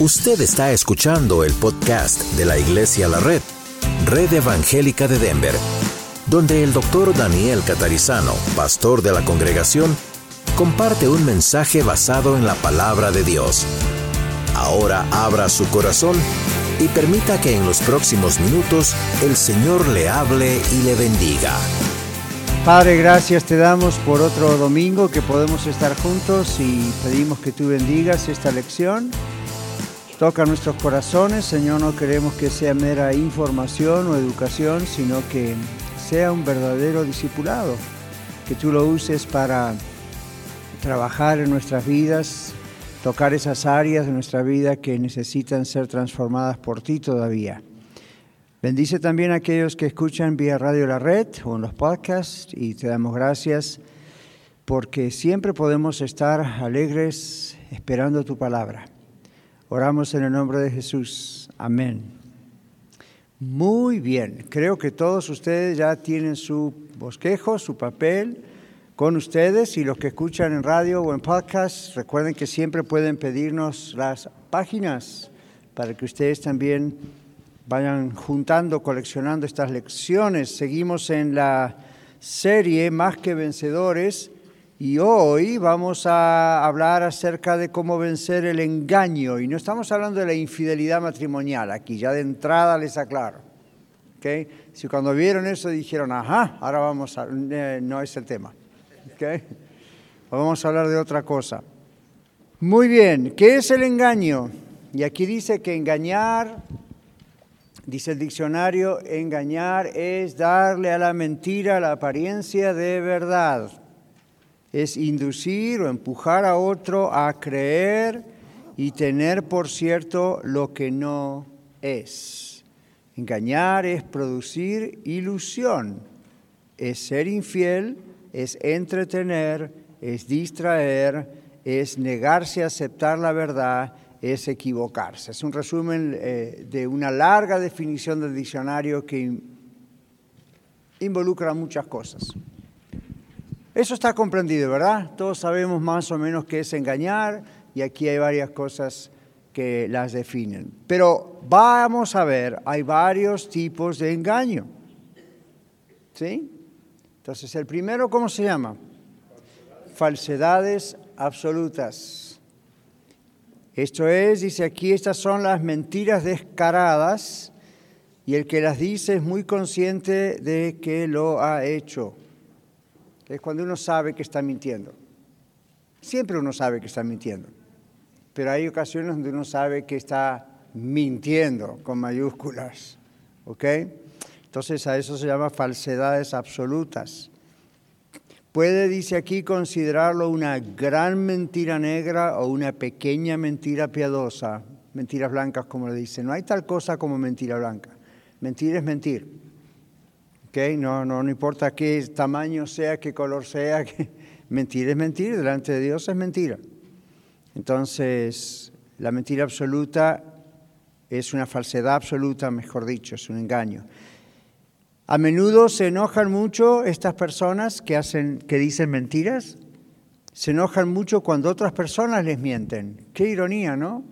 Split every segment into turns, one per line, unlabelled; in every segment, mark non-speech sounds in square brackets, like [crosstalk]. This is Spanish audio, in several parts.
Usted está escuchando el podcast de la Iglesia La Red, Red Evangélica de Denver, donde el doctor Daniel Catarizano, pastor de la congregación, comparte un mensaje basado en la palabra de Dios. Ahora abra su corazón y permita que en los próximos minutos el Señor le hable y le bendiga.
Padre, gracias te damos por otro domingo que podemos estar juntos y pedimos que tú bendigas esta lección Toca nuestros corazones, Señor, no queremos que sea mera información o educación, sino que sea un verdadero discipulado, que tú lo uses para trabajar en nuestras vidas, tocar esas áreas de nuestra vida que necesitan ser transformadas por ti todavía. Bendice también a aquellos que escuchan vía Radio La Red o en los podcasts y te damos gracias porque siempre podemos estar alegres esperando tu palabra. Oramos en el nombre de Jesús. Amén. Muy bien, creo que todos ustedes ya tienen su bosquejo, su papel con ustedes y los que escuchan en radio o en podcast, recuerden que siempre pueden pedirnos las páginas para que ustedes también vayan juntando, coleccionando estas lecciones. Seguimos en la serie Más que Vencedores y hoy vamos a hablar acerca de cómo vencer el engaño. Y no estamos hablando de la infidelidad matrimonial, aquí ya de entrada les aclaro. ¿Okay? Si cuando vieron eso dijeron, ajá, ahora vamos a... Eh, no es el tema. ¿Okay? Vamos a hablar de otra cosa. Muy bien, ¿qué es el engaño? Y aquí dice que engañar, dice el diccionario, engañar es darle a la mentira la apariencia de verdad es inducir o empujar a otro a creer y tener por cierto lo que no es. Engañar es producir ilusión, es ser infiel, es entretener, es distraer, es negarse a aceptar la verdad, es equivocarse. Es un resumen eh, de una larga definición del diccionario que involucra muchas cosas. Eso está comprendido, ¿verdad? Todos sabemos más o menos qué es engañar y aquí hay varias cosas que las definen. Pero vamos a ver, hay varios tipos de engaño. ¿Sí? Entonces, el primero, ¿cómo se llama? Falsedades absolutas. Esto es, dice aquí, estas son las mentiras descaradas y el que las dice es muy consciente de que lo ha hecho es cuando uno sabe que está mintiendo. Siempre uno sabe que está mintiendo, pero hay ocasiones donde uno sabe que está mintiendo con mayúsculas, ¿ok? Entonces a eso se llama falsedades absolutas. Puede, dice aquí, considerarlo una gran mentira negra o una pequeña mentira piadosa, mentiras blancas como le dicen. No hay tal cosa como mentira blanca. Mentir es mentir. No, no, no importa qué tamaño sea, qué color sea, que... [laughs] mentir es mentir, delante de Dios es mentira. Entonces, la mentira absoluta es una falsedad absoluta, mejor dicho, es un engaño. A menudo se enojan mucho estas personas que, hacen, que dicen mentiras, se enojan mucho cuando otras personas les mienten. Qué ironía, ¿no?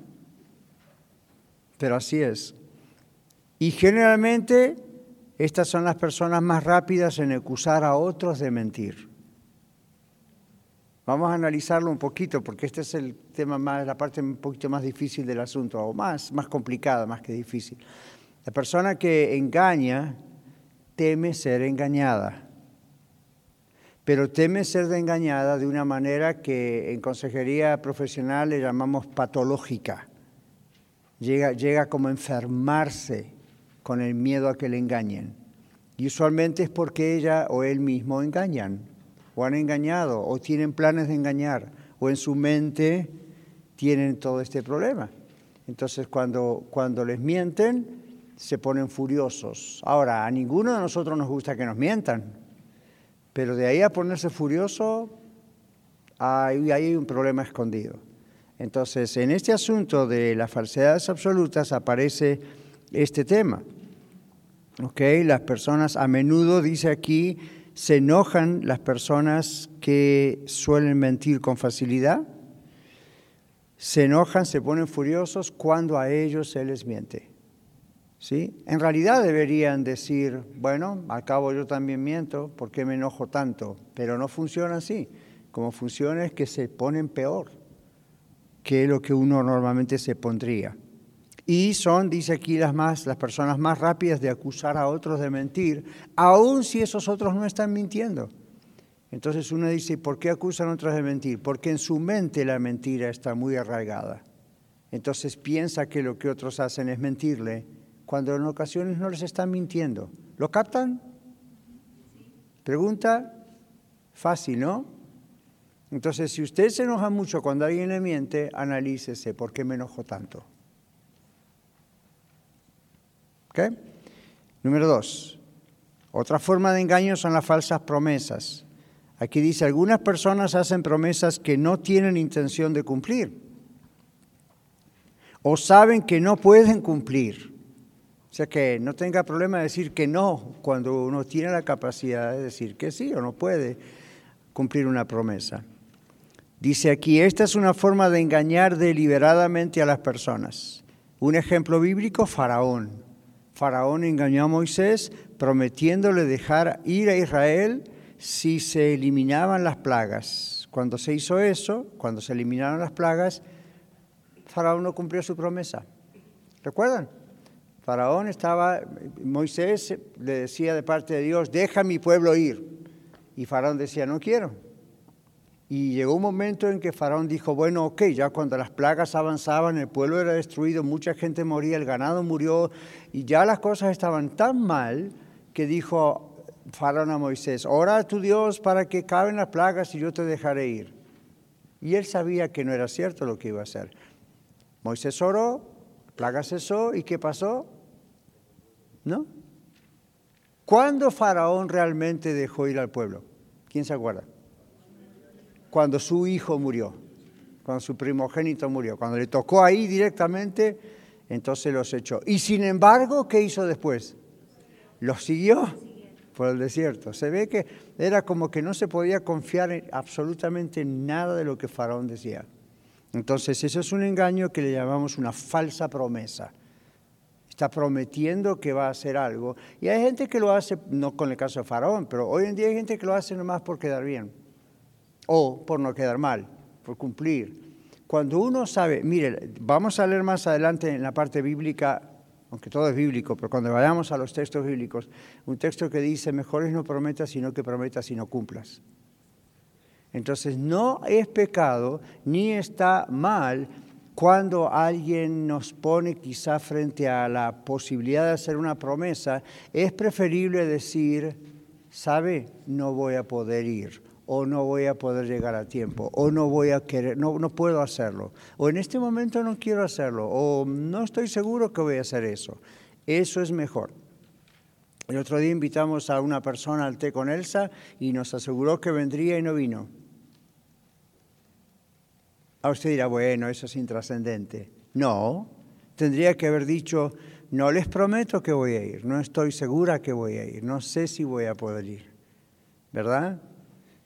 Pero así es. Y generalmente estas son las personas más rápidas en acusar a otros de mentir. Vamos a analizarlo un poquito porque este es el tema más, la parte un poquito más difícil del asunto, o más, más complicada, más que difícil. La persona que engaña teme ser engañada, pero teme ser engañada de una manera que en consejería profesional le llamamos patológica. Llega, llega como enfermarse con el miedo a que le engañen. Y usualmente es porque ella o él mismo engañan, o han engañado, o tienen planes de engañar, o en su mente tienen todo este problema. Entonces cuando, cuando les mienten, se ponen furiosos. Ahora, a ninguno de nosotros nos gusta que nos mientan, pero de ahí a ponerse furioso, hay, hay un problema escondido. Entonces, en este asunto de las falsedades absolutas aparece este tema. Okay, las personas a menudo, dice aquí, se enojan las personas que suelen mentir con facilidad, se enojan, se ponen furiosos cuando a ellos se les miente. ¿Sí? En realidad deberían decir, bueno, al cabo yo también miento, ¿por qué me enojo tanto? Pero no funciona así. Como funciona es que se ponen peor que lo que uno normalmente se pondría. Y son, dice aquí, las, más, las personas más rápidas de acusar a otros de mentir, aun si esos otros no están mintiendo. Entonces uno dice, ¿por qué acusan a otros de mentir? Porque en su mente la mentira está muy arraigada. Entonces piensa que lo que otros hacen es mentirle, cuando en ocasiones no les están mintiendo. ¿Lo captan? Pregunta fácil, ¿no? Entonces, si usted se enoja mucho cuando alguien le miente, analícese, ¿por qué me enojo tanto? Número dos, otra forma de engaño son las falsas promesas. Aquí dice, algunas personas hacen promesas que no tienen intención de cumplir o saben que no pueden cumplir. O sea que no tenga problema de decir que no cuando uno tiene la capacidad de decir que sí o no puede cumplir una promesa. Dice aquí, esta es una forma de engañar deliberadamente a las personas. Un ejemplo bíblico, Faraón. Faraón engañó a Moisés prometiéndole dejar ir a Israel si se eliminaban las plagas. Cuando se hizo eso, cuando se eliminaron las plagas, Faraón no cumplió su promesa. ¿Recuerdan? Faraón estaba, Moisés le decía de parte de Dios, deja a mi pueblo ir. Y Faraón decía, no quiero. Y llegó un momento en que Faraón dijo, bueno, ok, ya cuando las plagas avanzaban, el pueblo era destruido, mucha gente moría, el ganado murió, y ya las cosas estaban tan mal que dijo Faraón a Moisés, ora a tu Dios para que caben las plagas y yo te dejaré ir. Y él sabía que no era cierto lo que iba a hacer. Moisés oró, la plaga cesó, ¿y qué pasó? ¿No? ¿Cuándo Faraón realmente dejó ir al pueblo? ¿Quién se acuerda? Cuando su hijo murió, cuando su primogénito murió. Cuando le tocó ahí directamente, entonces los echó. Y sin embargo, ¿qué hizo después? Los siguió por el desierto. Se ve que era como que no se podía confiar en absolutamente nada de lo que Faraón decía. Entonces, eso es un engaño que le llamamos una falsa promesa. Está prometiendo que va a hacer algo. Y hay gente que lo hace, no con el caso de Faraón, pero hoy en día hay gente que lo hace nomás por quedar bien o por no quedar mal, por cumplir. Cuando uno sabe, mire, vamos a leer más adelante en la parte bíblica, aunque todo es bíblico, pero cuando vayamos a los textos bíblicos, un texto que dice, mejor es no prometas, sino que prometas y no cumplas. Entonces, no es pecado ni está mal cuando alguien nos pone quizá frente a la posibilidad de hacer una promesa, es preferible decir, sabe, no voy a poder ir o no voy a poder llegar a tiempo, o no voy a querer, no, no puedo hacerlo, o en este momento no quiero hacerlo, o no estoy seguro que voy a hacer eso. Eso es mejor. El otro día invitamos a una persona al té con Elsa y nos aseguró que vendría y no vino. A usted dirá, bueno, eso es intrascendente. No, tendría que haber dicho, no les prometo que voy a ir, no estoy segura que voy a ir, no sé si voy a poder ir. ¿Verdad?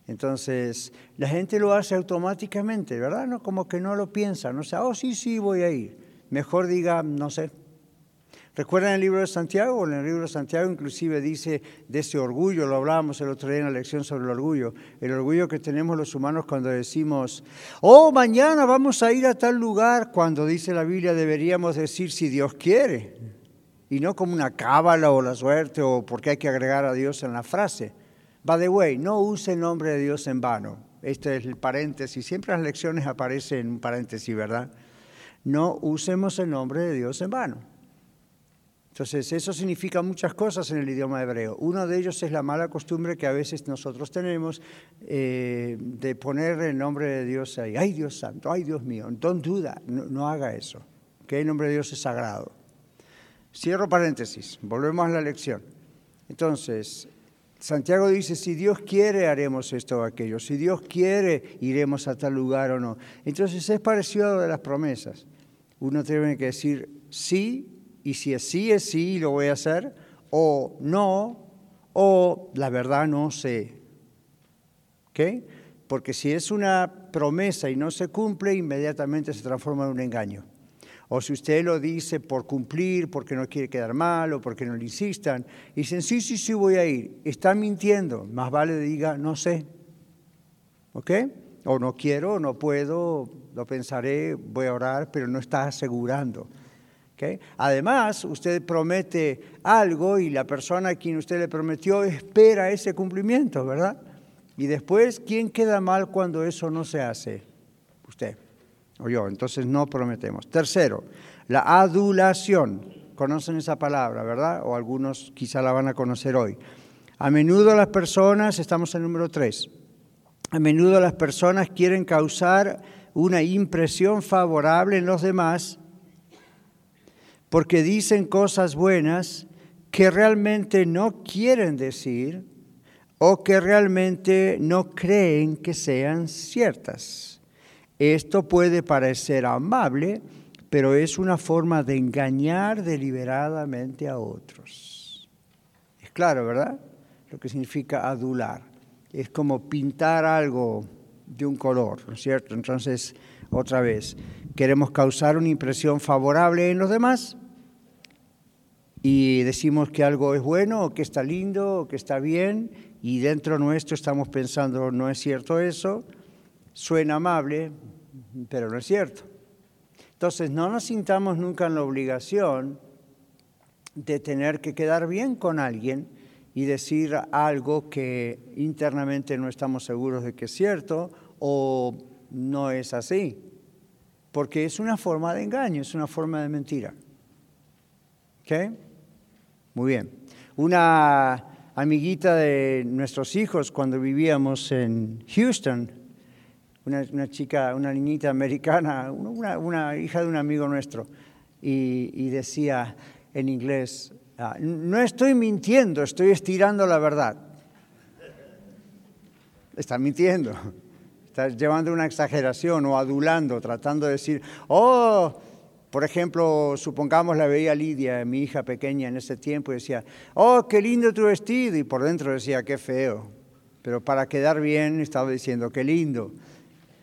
Entonces, la gente lo hace automáticamente, ¿verdad? No, como que no lo piensa, no sé, oh, sí, sí, voy a ir. Mejor diga, no sé. ¿Recuerdan el libro de Santiago? En el libro de Santiago inclusive dice de ese orgullo, lo hablábamos el otro día en la lección sobre el orgullo, el orgullo que tenemos los humanos cuando decimos, oh, mañana vamos a ir a tal lugar, cuando dice la Biblia deberíamos decir si Dios quiere, y no como una cábala o la suerte o porque hay que agregar a Dios en la frase. By the way, no use el nombre de Dios en vano. Este es el paréntesis. Siempre las lecciones aparecen en un paréntesis, ¿verdad? No usemos el nombre de Dios en vano. Entonces, eso significa muchas cosas en el idioma hebreo. Uno de ellos es la mala costumbre que a veces nosotros tenemos eh, de poner el nombre de Dios ahí. Ay, Dios santo, ay, Dios mío. Don't do that. No, haga eso. Que el nombre de Dios es sagrado. Cierro paréntesis. Volvemos a la lección. Entonces, Santiago dice, si Dios quiere, haremos esto o aquello. Si Dios quiere, iremos a tal lugar o no. Entonces es parecido a lo de las promesas. Uno tiene que decir sí, y si es sí, es sí, lo voy a hacer, o no, o la verdad no sé. ¿Ok? porque si es una promesa y no se cumple, inmediatamente se transforma en un engaño. O si usted lo dice por cumplir, porque no quiere quedar mal o porque no le insistan, y dicen, sí, sí, sí, voy a ir. Está mintiendo. Más vale diga, no sé. ¿Ok? O no quiero, no puedo, lo pensaré, voy a orar, pero no está asegurando. ¿Okay? Además, usted promete algo y la persona a quien usted le prometió espera ese cumplimiento, ¿verdad? Y después, ¿quién queda mal cuando eso no se hace? O yo. Entonces no prometemos. Tercero, la adulación. Conocen esa palabra, ¿verdad? O algunos quizá la van a conocer hoy. A menudo las personas, estamos en número tres, a menudo las personas quieren causar una impresión favorable en los demás porque dicen cosas buenas que realmente no quieren decir o que realmente no creen que sean ciertas. Esto puede parecer amable, pero es una forma de engañar deliberadamente a otros. Es claro, ¿verdad? Lo que significa adular. Es como pintar algo de un color, ¿no es cierto? Entonces, otra vez, queremos causar una impresión favorable en los demás y decimos que algo es bueno o que está lindo o que está bien y dentro nuestro estamos pensando, no es cierto eso, suena amable, pero no es cierto. Entonces, no nos sintamos nunca en la obligación de tener que quedar bien con alguien y decir algo que internamente no estamos seguros de que es cierto o no es así, porque es una forma de engaño, es una forma de mentira. ¿Ok? Muy bien. Una amiguita de nuestros hijos cuando vivíamos en Houston, una, chica, una niñita americana, una, hija de un amigo nuestro, y, decía en inglés, ah, no estoy mintiendo, estoy estirando la verdad. Está mintiendo, está llevando una exageración o adulando, tratando de decir, oh, por ejemplo, supongamos la veía Lidia, mi hija pequeña en ese tiempo, y decía, oh, qué lindo tu vestido, y por dentro decía, qué feo. Pero para quedar bien estaba diciendo, qué lindo.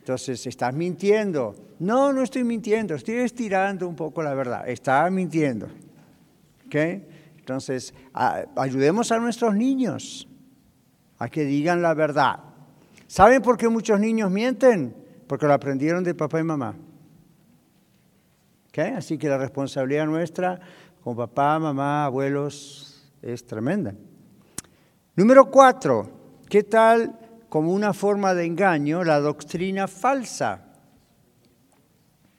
Entonces, ¿estás mintiendo? No, no estoy mintiendo, estoy estirando un poco la verdad. Está mintiendo. Entonces, ayudemos a nuestros niños a que digan la verdad. ¿Saben por qué muchos niños mienten? Porque lo aprendieron de papá y mamá. Así que la responsabilidad nuestra como papá, mamá, abuelos es tremenda. Número cuatro, ¿qué tal como una forma de engaño la doctrina falsa?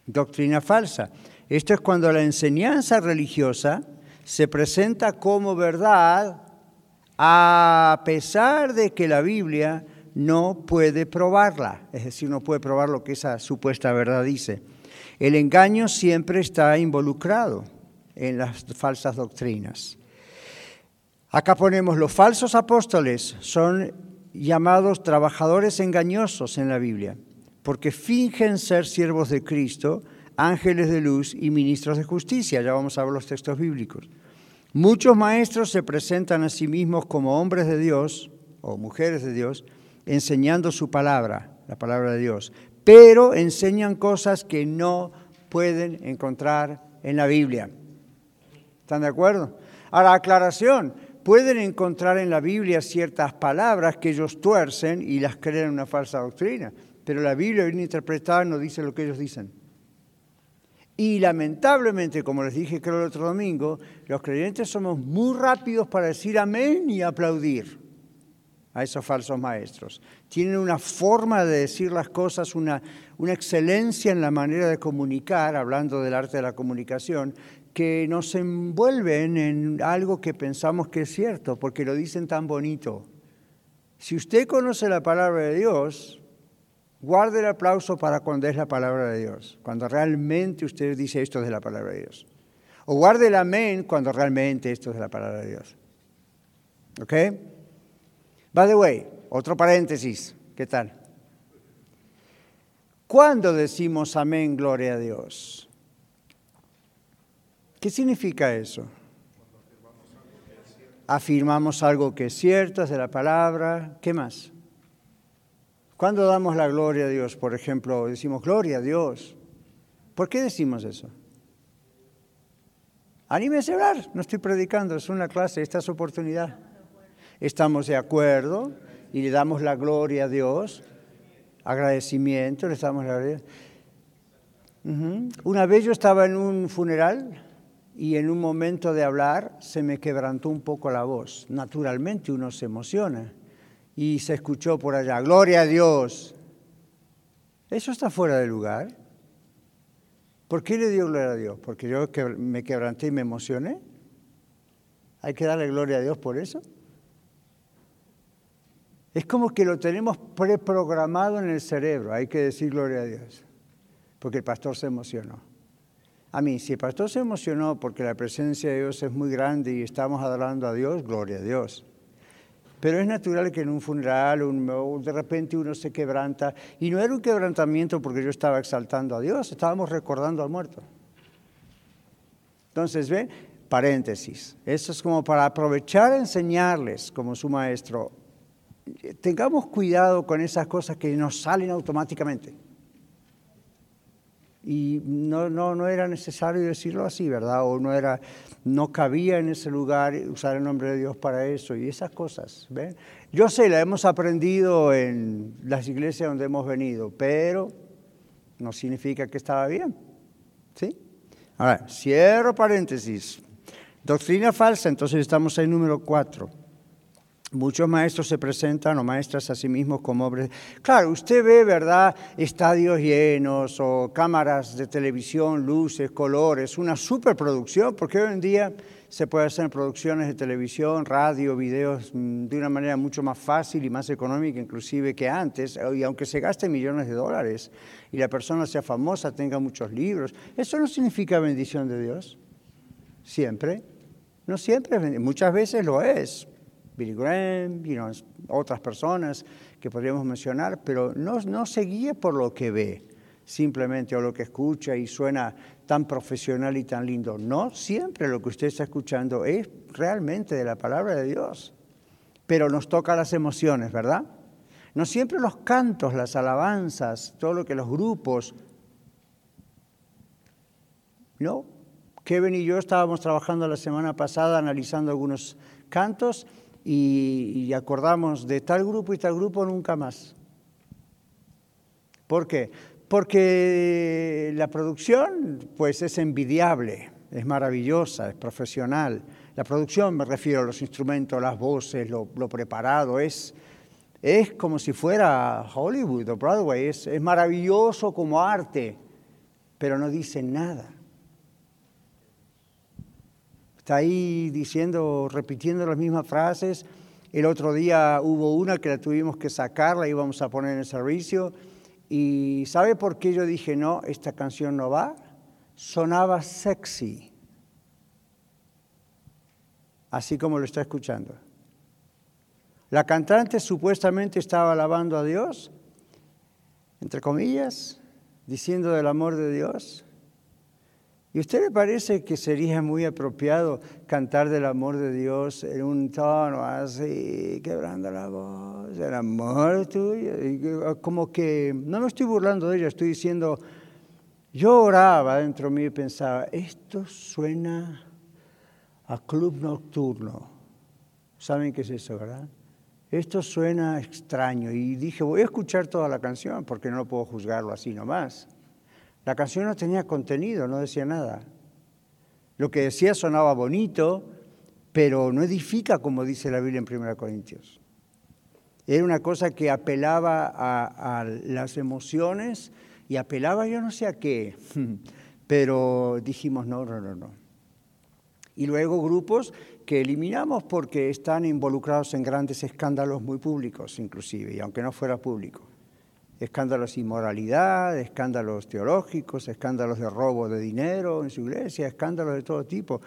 Doctrina falsa. Esto es cuando la enseñanza religiosa se presenta como verdad a pesar de que la Biblia no puede probarla, es decir, no puede probar lo que esa supuesta verdad dice. El engaño siempre está involucrado en las falsas doctrinas. Acá ponemos los falsos apóstoles son llamados trabajadores engañosos en la Biblia, porque fingen ser siervos de Cristo, ángeles de luz y ministros de justicia. Ya vamos a ver los textos bíblicos. Muchos maestros se presentan a sí mismos como hombres de Dios o mujeres de Dios, enseñando su palabra, la palabra de Dios, pero enseñan cosas que no pueden encontrar en la Biblia. ¿Están de acuerdo? Ahora, aclaración, pueden encontrar en la Biblia ciertas palabras que ellos tuercen y las creen una falsa doctrina, pero la Biblia bien interpretada no dice lo que ellos dicen. Y lamentablemente, como les dije creo el otro domingo, los creyentes somos muy rápidos para decir amén y aplaudir a esos falsos maestros. Tienen una forma de decir las cosas, una, una excelencia en la manera de comunicar, hablando del arte de la comunicación, que nos envuelven en algo que pensamos que es cierto, porque lo dicen tan bonito. Si usted conoce la palabra de Dios, guarde el aplauso para cuando es la palabra de Dios, cuando realmente usted dice esto de la palabra de Dios. O guarde el amén cuando realmente esto es de la palabra de Dios. ¿Ok? By the way, otro paréntesis, ¿qué tal? ¿Cuándo decimos amén, gloria a Dios? ¿Qué significa eso? Afirmamos algo que es cierto, es de la palabra. ¿Qué más? Cuando damos la gloria a Dios, por ejemplo, decimos gloria a Dios. ¿Por qué decimos eso? Anímese a hablar, no estoy predicando, es una clase, esta es oportunidad. Estamos de acuerdo y le damos la gloria a Dios, agradecimiento, le damos la gloria. Una vez yo estaba en un funeral y en un momento de hablar se me quebrantó un poco la voz. Naturalmente uno se emociona y se escuchó por allá, gloria a Dios. Eso está fuera de lugar. ¿Por qué le dio gloria a Dios? Porque yo me quebranté y me emocioné. ¿Hay que darle gloria a Dios por eso? Es como que lo tenemos preprogramado en el cerebro, hay que decir gloria a Dios, porque el pastor se emocionó. A mí, si el pastor se emocionó porque la presencia de Dios es muy grande y estamos adorando a Dios, gloria a Dios. Pero es natural que en un funeral de repente uno se quebranta. Y no era un quebrantamiento porque yo estaba exaltando a Dios, estábamos recordando al muerto. Entonces, ¿ven? Paréntesis. Eso es como para aprovechar a enseñarles, como su maestro, tengamos cuidado con esas cosas que nos salen automáticamente. Y no, no, no era necesario decirlo así, ¿verdad? O no, era, no cabía en ese lugar usar el nombre de Dios para eso y esas cosas. ¿ven? Yo sé, la hemos aprendido en las iglesias donde hemos venido, pero no significa que estaba bien. ¿Sí? Ahora, cierro paréntesis. Doctrina falsa, entonces estamos en número cuatro. Muchos maestros se presentan o maestras a sí mismos como hombres. Claro, usted ve, ¿verdad?, estadios llenos o cámaras de televisión, luces, colores, una superproducción, porque hoy en día se puede hacer producciones de televisión, radio, videos mm, de una manera mucho más fácil y más económica inclusive que antes, y aunque se gaste millones de dólares y la persona sea famosa, tenga muchos libros, eso no significa bendición de Dios. Siempre. No siempre, muchas veces lo es, Billy Graham, otras personas que podríamos mencionar, pero no, no se guíe por lo que ve simplemente o lo que escucha y suena tan profesional y tan lindo. No siempre lo que usted está escuchando es realmente de la palabra de Dios, pero nos toca las emociones, ¿verdad? No siempre los cantos, las alabanzas, todo lo que los grupos. No. Kevin y yo estábamos trabajando la semana pasada analizando algunos cantos y, acordamos de tal grupo y tal grupo nunca más. ¿Por qué? Porque la producción pues es envidiable, es maravillosa, es profesional. La producción me refiero a los instrumentos, las voces, lo, preparado, es, es como si fuera Hollywood o Broadway, es, es maravilloso como arte, pero no dice nada. Está ahí diciendo, repitiendo las mismas frases. El otro día hubo una que la tuvimos que sacar, la íbamos a poner en servicio. ¿Y sabe por qué yo dije, no, esta canción no va? Sonaba sexy, así como lo está escuchando. La cantante supuestamente estaba alabando a Dios, entre comillas, diciendo del amor de Dios, ¿Y a usted le parece que sería muy apropiado cantar del amor de Dios en un tono así, quebrando la voz, el amor tuyo? Ah, como que, no me estoy burlando de ella, estoy diciendo, yo oraba dentro de mí y pensaba, esto suena a club nocturno. ¿Saben qué es eso, verdad? Esto suena extraño. Y dije, voy a escuchar toda la canción porque no puedo juzgarlo así nomás. La canción no tenía contenido, no decía nada. Lo que decía sonaba bonito, pero no edifica como dice la Biblia en 1 Corintios. Era una cosa que apelaba a, las emociones y apelaba yo no sé a qué, [laughs] pero dijimos no, no, no, no. Y luego grupos que eliminamos porque están involucrados en grandes escándalos muy públicos inclusive, y aunque no fuera público escándalos de inmoralidad, escándalos teológicos, escándalos de robo de dinero en su iglesia, escándalos de todo tipo.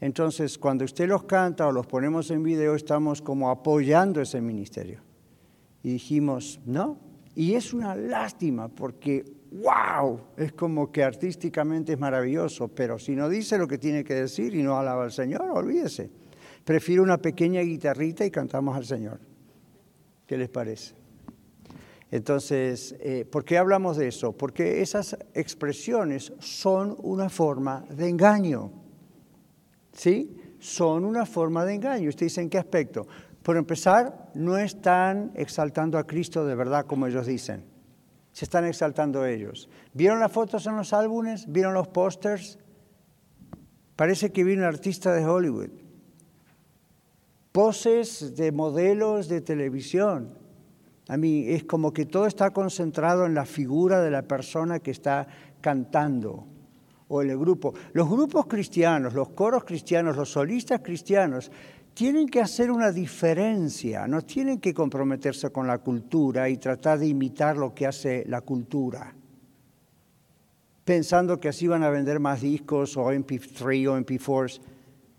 Entonces, cuando usted los canta o los ponemos en video, estamos como apoyando ese ministerio. Y dijimos, no. Y es una lástima porque, wow, es como que artísticamente es maravilloso, pero si no dice lo que tiene que decir y no alaba al Señor, olvídese. Prefiero una pequeña guitarrita y cantamos al Señor. ¿Qué les parece? Entonces, eh, ¿por qué hablamos de eso? Porque esas expresiones son una forma de engaño. ¿Sí? Son una forma de engaño. ¿Usted dice en qué aspecto? Por empezar, no están exaltando a Cristo de verdad como ellos dicen. Se están exaltando ellos. ¿Vieron las fotos en los álbumes? ¿Vieron los pósters? Parece que vino un artista de Hollywood. Poses de modelos de televisión. A mí es como que todo está concentrado en la figura de la persona que está cantando o en el grupo. Los grupos cristianos, los coros cristianos, los solistas cristianos tienen que hacer una diferencia, no tienen que comprometerse con la cultura y tratar de imitar lo que hace la cultura, pensando que así van a vender más discos o MP3 o MP4s.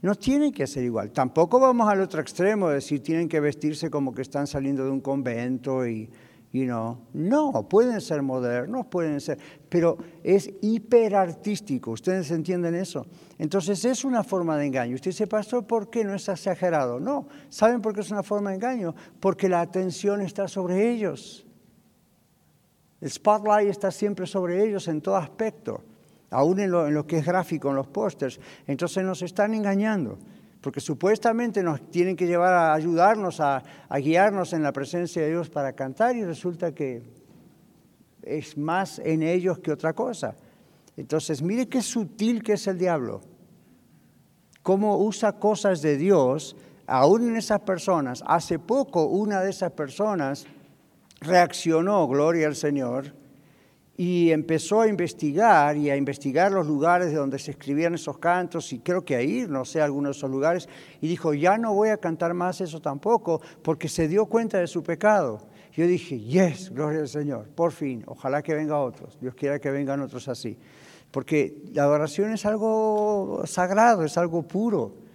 No tienen que ser igual. Tampoco vamos al otro extremo, de decir tienen que vestirse como que están saliendo de un convento y, you know. No, pueden ser modernos, pueden ser, pero es hiperartístico. ¿Ustedes entienden eso? Entonces es una forma de engaño. Usted dice, pastor, ¿por qué no es exagerado? No, ¿saben por qué es una forma de engaño? Porque la atención está sobre ellos. El spotlight está siempre sobre ellos en todo aspecto aún en lo, que es gráfico, en los pósters. Entonces nos están engañando, porque supuestamente nos tienen que llevar a ayudarnos, a, guiarnos en la presencia de Dios para cantar y resulta que es más en ellos que otra cosa. Entonces, mire qué sutil que es el diablo. Cómo usa cosas de Dios, aún en esas personas. Hace poco una de esas personas reaccionó, gloria al Señor, y empezó a investigar y a investigar los lugares de donde se escribían esos cantos y creo que a ir, no sé, a algunos de esos lugares, y dijo, ya no voy a cantar más eso tampoco, porque se dio cuenta de su pecado. Yo dije, yes, gloria al Señor, por fin, ojalá que venga otros, Dios quiera que vengan otros así, porque la adoración es algo sagrado, es algo puro.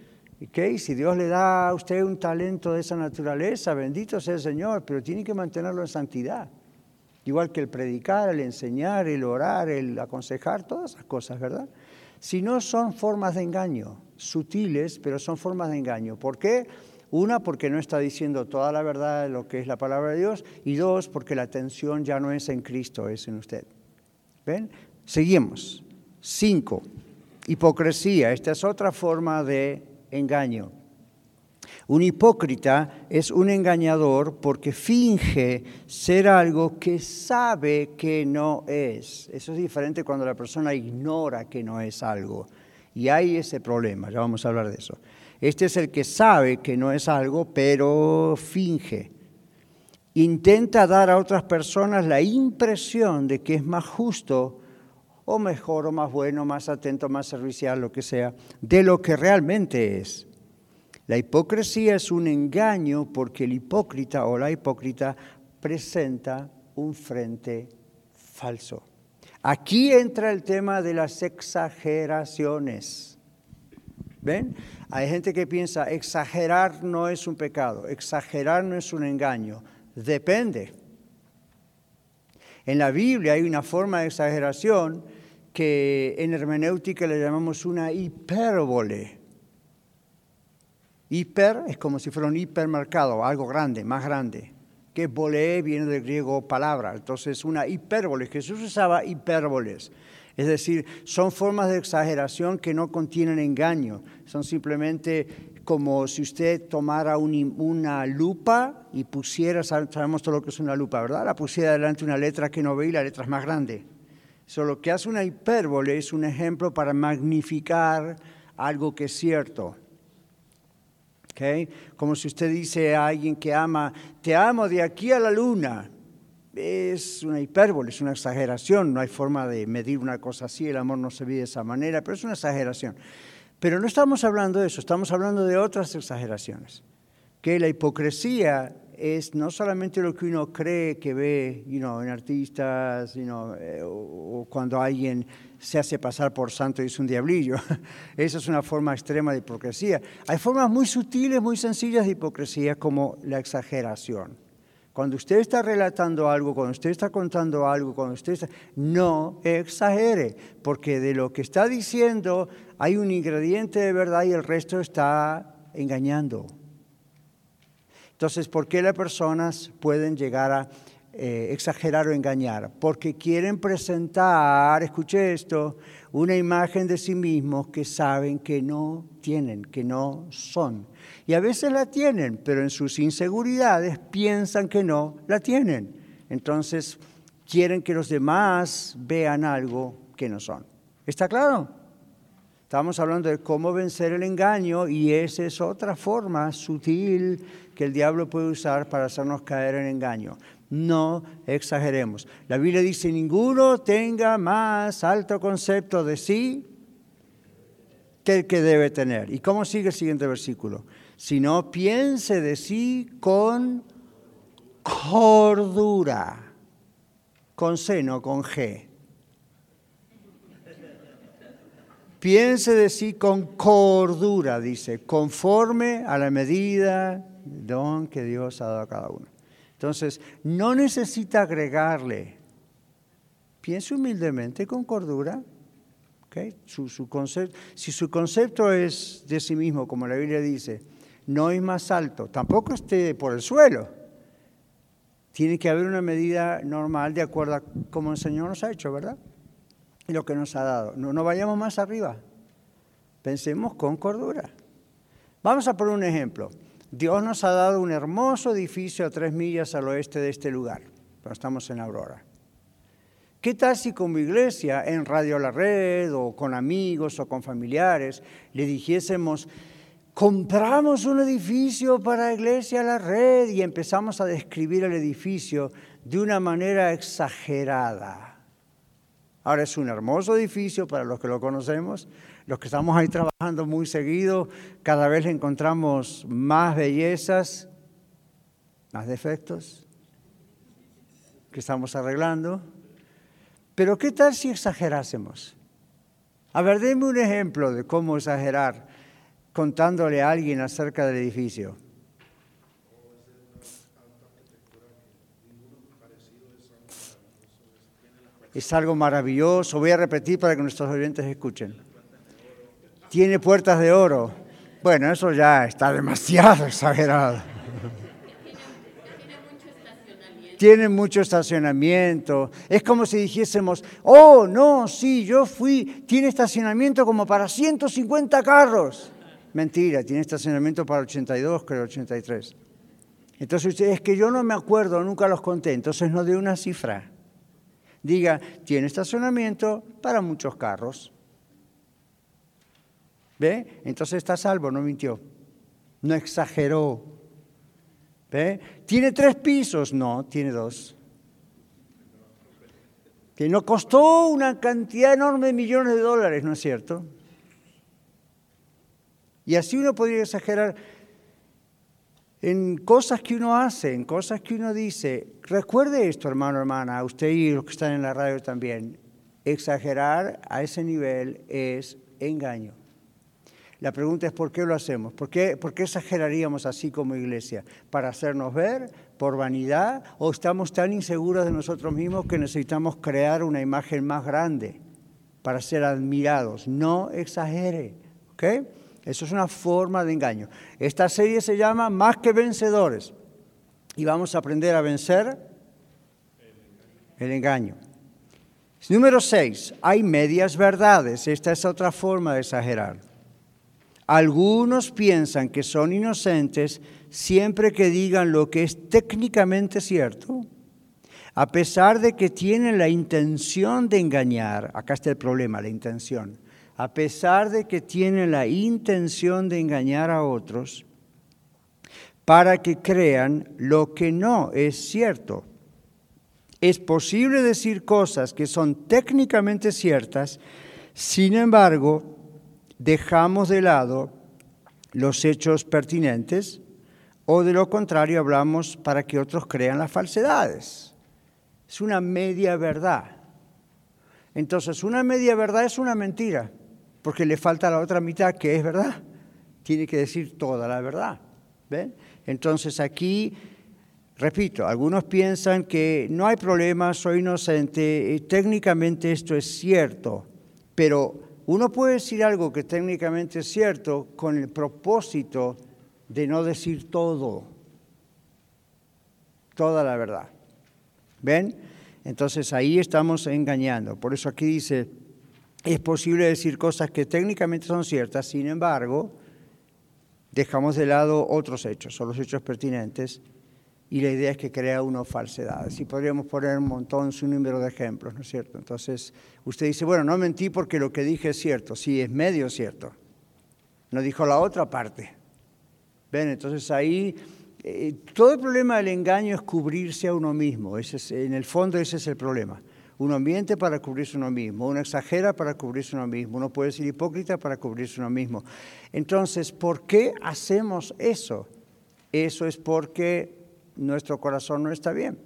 ¿Okay? Si Dios le da a usted un talento de esa naturaleza, bendito sea el Señor, pero tiene que mantenerlo en santidad. Igual que el predicar, el enseñar, el orar, el aconsejar, todas esas cosas, ¿verdad? Si no son formas de engaño, sutiles, pero son formas de engaño. ¿Por qué? Una, porque no está diciendo toda la verdad de lo que es la palabra de Dios. Y dos, porque la atención ya no es en Cristo, es en usted. ¿Ven? Seguimos. Cinco, hipocresía. Esta es otra forma de engaño. Un hipócrita es un engañador porque finge ser algo que sabe que no es. Eso es diferente cuando la persona ignora que no es algo. Y hay ese problema, ya vamos a hablar de eso. Este es el que sabe que no es algo, pero finge. Intenta dar a otras personas la impresión de que es más justo o mejor o más bueno, más atento, más servicial, lo que sea, de lo que realmente es. La hipocresía es un engaño porque el hipócrita o la hipócrita presenta un frente falso. Aquí entra el tema de las exageraciones. ¿Ven? Hay gente que piensa, exagerar no es un pecado, exagerar no es un engaño. Depende. En la Biblia hay una forma de exageración que en hermenéutica le llamamos una hipérbole. Hiper es como si fuera un hipermercado, algo grande, más grande. Que bolé viene del griego palabra, entonces una hipérbole. Jesús usaba hipérboles. Es decir, son formas de exageración que no contienen engaño. Son simplemente como si usted tomara una lupa y pusiera, sabemos todo lo que es una lupa, ¿verdad? La pusiera delante una letra que no ve y la letra es más grande. So, lo que hace una hipérbole es un ejemplo para magnificar algo que es cierto. Como si usted dice a alguien que ama, te amo de aquí a la luna. Es una hipérbole, es una exageración, no hay forma de medir una cosa así, el amor no se vive de esa manera, pero es una exageración. Pero no estamos hablando de eso, estamos hablando de otras exageraciones. Que la hipocresía es no solamente lo que uno cree que ve you en artistas, eh, o, cuando alguien se hace pasar por santo y es un diablillo. [laughs] Esa es una forma extrema de hipocresía. Hay formas muy sutiles, muy sencillas de hipocresía, como la exageración. Cuando usted está relatando algo, cuando usted está contando algo, cuando usted está... No exagere, porque de lo que está diciendo hay un ingrediente de verdad y el resto está engañando. Entonces, ¿por qué las personas pueden llegar a eh, exagerar o engañar, porque quieren presentar, escuche esto, una imagen de sí mismos que saben que no tienen, que no son. Y a veces la tienen, pero en sus inseguridades piensan que no la tienen. Entonces quieren que los demás vean algo que no son. ¿Está claro? Estamos hablando de cómo vencer el engaño y esa es otra forma sutil que el diablo puede usar para hacernos caer en engaño. No exageremos. La Biblia dice, ninguno tenga más alto concepto de sí que el que debe tener. ¿Y cómo sigue el siguiente versículo? Si no piense de sí con cordura, con C, no con G. Piense de sí con cordura, dice, conforme a la medida don que Dios ha dado a cada uno. Entonces, no necesita agregarle. Piense humildemente con cordura. Su, concepto, si su concepto es de sí mismo, como la Biblia dice, no es más alto, tampoco esté por el suelo. Tiene que haber una medida normal de acuerdo a como el Señor nos ha hecho, ¿verdad? Lo que nos ha dado. No, no vayamos más arriba. Pensemos con cordura. Vamos a poner un ejemplo. Dios nos ha dado un hermoso edificio a tres millas al oeste de este lugar, pero estamos en Aurora. ¿Qué tal si como iglesia, en Radio La Red, o con amigos, o con familiares, le dijésemos, compramos un edificio para Iglesia La Red y empezamos a describir el edificio de una manera exagerada? Ahora es un hermoso edificio para los que lo conocemos, los que estamos ahí trabajando muy seguido, cada vez encontramos más bellezas, más defectos que estamos arreglando. Pero ¿qué tal si exagerásemos? A ver, denme un ejemplo de cómo exagerar contándole a alguien acerca del edificio. Es algo maravilloso. Voy a repetir para que nuestros oyentes escuchen. Tiene puertas de oro. Bueno, eso ya está demasiado [laughs] exagerado. Tiene mucho estacionamiento. Es como si dijésemos, oh, no, sí, yo fui, tiene estacionamiento como para 150 carros. Mentira, tiene estacionamiento para 82, creo, 83. Entonces, es que yo no me acuerdo, nunca los conté, entonces no de una cifra diga, tiene estacionamiento para muchos carros. ¿Ve? Entonces está salvo, no mintió, no exageró. ¿Ve? ¿Tiene tres pisos? No, tiene dos. Que no costó una cantidad enorme de millones de dólares, ¿no es cierto? Y así uno podría exagerar en cosas que uno hace, en cosas que uno dice. Recuerde esto, hermano, hermana, usted y los que están en la radio también. Exagerar a ese nivel es engaño. La pregunta es por qué lo hacemos, ¿Por qué, por qué exageraríamos así como iglesia, para hacernos ver, por vanidad, o estamos tan inseguros de nosotros mismos que necesitamos crear una imagen más grande para ser admirados. No exagere, ¿ok? Eso es una forma de engaño. Esta serie se llama Más que vencedores. Y vamos a aprender a vencer el engaño. Número 6. Hay medias verdades. Esta es otra forma de exagerar. Algunos piensan que son inocentes siempre que digan lo que es técnicamente cierto, a pesar de que tienen la intención de engañar. Acá está el problema, la intención a pesar de que tiene la intención de engañar a otros, para que crean lo que no es cierto. Es posible decir cosas que son técnicamente ciertas, sin embargo, dejamos de lado los hechos pertinentes o de lo contrario hablamos para que otros crean las falsedades. Es una media verdad. Entonces, una media verdad es una mentira porque le falta la otra mitad que es verdad. Tiene que decir toda la verdad. ¿Ven? Entonces aquí, repito, algunos piensan que no hay problema, soy inocente, técnicamente esto es cierto, pero uno puede decir algo que técnicamente es cierto con el propósito de no decir todo, toda la verdad. ¿Ven? Entonces ahí estamos engañando. Por eso aquí dice, es posible decir cosas que técnicamente son ciertas, sin embargo, dejamos de lado otros hechos o los hechos pertinentes y la idea es que crea uno falsedades. Y podríamos poner un montón, un número de ejemplos, ¿no es cierto? Entonces, usted dice, bueno, no mentí porque lo que dije es cierto. Sí, es medio cierto. No dijo la otra parte. ¿Ven? Entonces ahí, eh, todo el problema del engaño es cubrirse a uno mismo. Ese en el fondo ese es el problema. Uno miente para cubrirse uno mismo, uno exagera para cubrirse uno mismo, uno puede ser hipócrita para cubrirse uno mismo. Entonces, ¿por qué hacemos eso? Eso es porque nuestro corazón no está bien.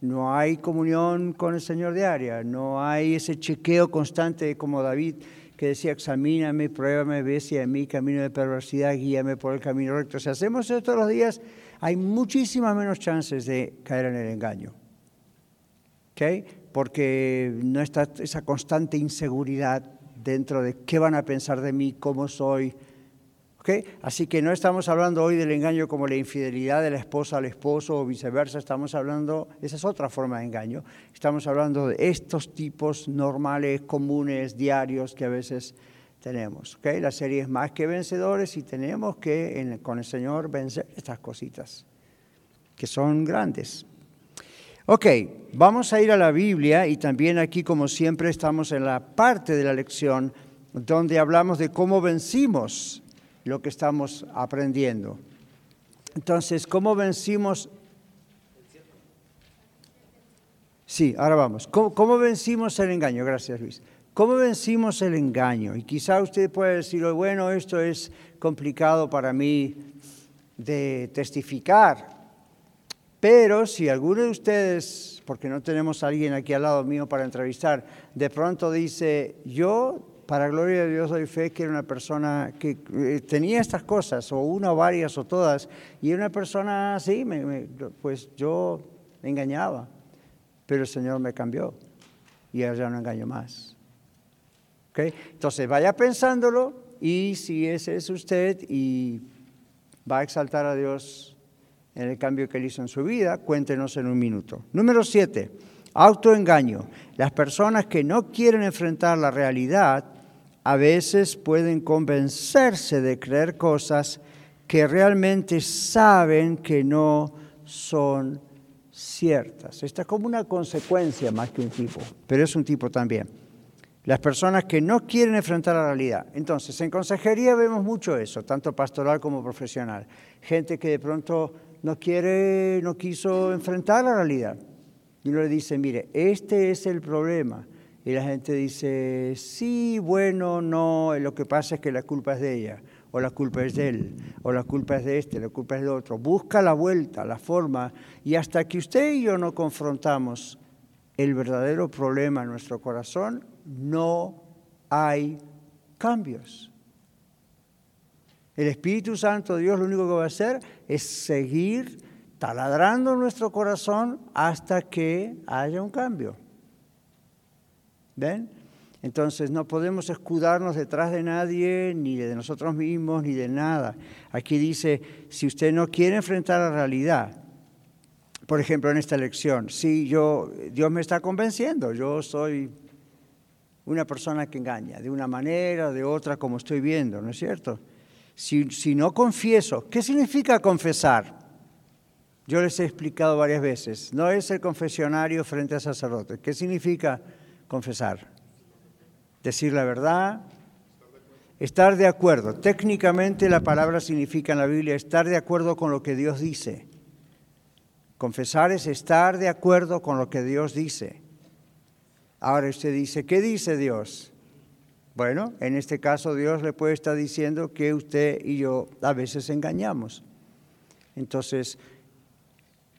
No hay comunión con el Señor diaria, no hay ese chequeo constante como David que decía, examíname, pruébame, ve si en mi camino de perversidad, guíame por el camino recto. Si hacemos eso todos los días, hay muchísimas menos chances de caer en el engaño. ¿Okay? Porque no está esa constante inseguridad dentro de qué van a pensar de mí, cómo soy, Así que no estamos hablando hoy del engaño como la infidelidad de la esposa al esposo o viceversa, estamos hablando, esa es otra forma de engaño, estamos hablando de estos tipos normales, comunes, diarios que a veces tenemos. La serie es más que vencedores y tenemos que con el Señor vencer estas cositas, que son grandes. Ok, vamos a ir a la Biblia y también aquí como siempre estamos en la parte de la lección donde hablamos de cómo vencimos lo que estamos aprendiendo. Entonces, ¿cómo vencimos? Sí, ahora vamos. ¿Cómo, vencimos el engaño? Gracias, Luis. ¿Cómo vencimos el engaño? Y quizá usted puede decir, bueno, esto es complicado para mí de testificar, pero si alguno de ustedes, porque no tenemos alguien aquí al lado mío para entrevistar, de pronto dice, yo para gloria de Dios doy fe que era una persona que eh, tenía estas cosas, o una o varias o todas, y era una persona así, pues yo me engañaba, pero el Señor me cambió y ahora ya no engaño más. ¿Okay? Entonces vaya pensándolo y si ese es usted y va a exaltar a Dios en el cambio que él hizo en su vida, cuéntenos en un minuto. Número siete, autoengaño. Las personas que no quieren enfrentar la realidad a veces pueden convencerse de creer cosas que realmente saben que no son ciertas. Esta es como una consecuencia más que un tipo, pero es un tipo también. Las personas que no quieren enfrentar la realidad. Entonces, en consejería vemos mucho eso, tanto pastoral como profesional. Gente que de pronto no quiere, no quiso enfrentar la realidad. Y uno le dice, mire, este es el problema y la gente dice, sí, bueno, no, lo que pasa es que la culpa es de ella, o la culpa es de él, o la culpa es de este, la culpa es de otro. Busca la vuelta, la forma, y hasta que usted y yo no confrontamos el verdadero problema en nuestro corazón, no hay cambios. El Espíritu Santo, Dios, lo único que va a hacer es seguir taladrando nuestro corazón hasta que haya un cambio. ¿Ven? Entonces no podemos escudarnos detrás de nadie, ni de nosotros mismos, ni de nada. Aquí dice, si usted no quiere enfrentar la realidad, por ejemplo en esta lección, si yo, Dios me está convenciendo, yo soy una persona que engaña, de una manera, de otra, como estoy viendo, ¿no es cierto? Si, no confieso, ¿qué significa confesar? Yo les he explicado varias veces, no es el confesionario frente a sacerdotes. ¿Qué significa confesar. Decir la verdad, estar de acuerdo. Técnicamente la palabra significa en la Biblia estar de acuerdo con lo que Dios dice. Confesar es estar de acuerdo con lo que Dios dice. Ahora usted dice, ¿qué dice Dios? Bueno, en este caso Dios le puede estar diciendo que usted y yo a veces engañamos. Entonces,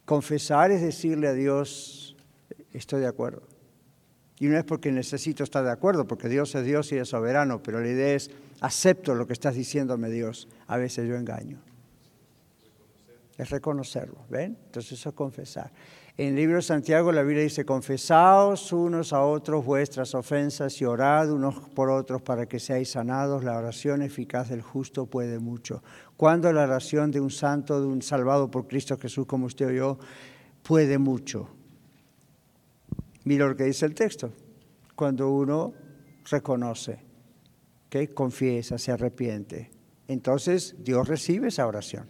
confesar es decirle a Dios, estoy de acuerdo. Y no es porque necesito estar de acuerdo, porque Dios es Dios y es soberano, pero la idea es, acepto lo que estás diciéndome Dios. A veces yo engaño. Es reconocerlo, ¿ven? Entonces eso es confesar. En el libro de Santiago la Biblia dice, confesaos unos a otros vuestras ofensas y orad unos por otros para que seáis sanados. La oración eficaz del justo puede mucho. Cuando la oración de un santo, de un salvado por Cristo Jesús como usted o yo, puede mucho Mira lo que dice el texto. Cuando uno reconoce, que confiesa, se arrepiente, entonces Dios recibe esa oración.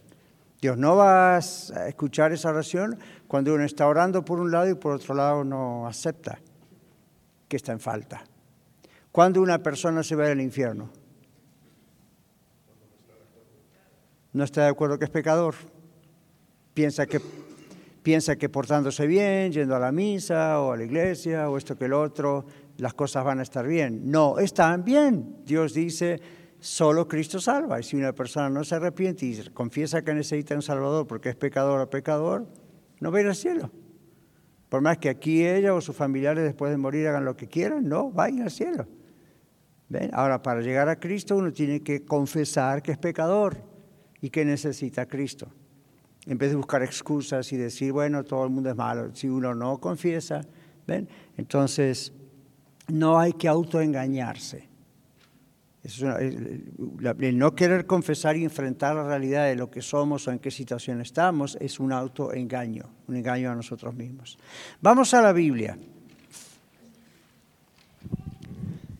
Dios no va a escuchar esa oración cuando uno está orando por un lado y por otro lado no acepta que está en falta. Cuando una persona se va al infierno, no está de acuerdo que es pecador, piensa que, piensa que portándose bien, yendo a la misa o a la iglesia o esto que el otro, las cosas van a estar bien. No, están bien. Dios dice, solo Cristo salva. Y si una persona no se arrepiente y confiesa que necesita un Salvador porque es pecador o pecador, no va a ir al cielo. Por más que aquí ella o sus familiares después de morir hagan lo que quieran, no, va a ir al cielo. ¿Ven? Ahora, para llegar a Cristo uno tiene que confesar que es pecador y que necesita Cristo. En vez de buscar excusas y decir, bueno, todo el mundo es malo. Si uno no confiesa, ¿ven? Entonces, no hay que autoengañarse. El no querer confesar y enfrentar la realidad de lo que somos o en qué situación estamos es un autoengaño, un engaño a nosotros mismos. Vamos a la Biblia.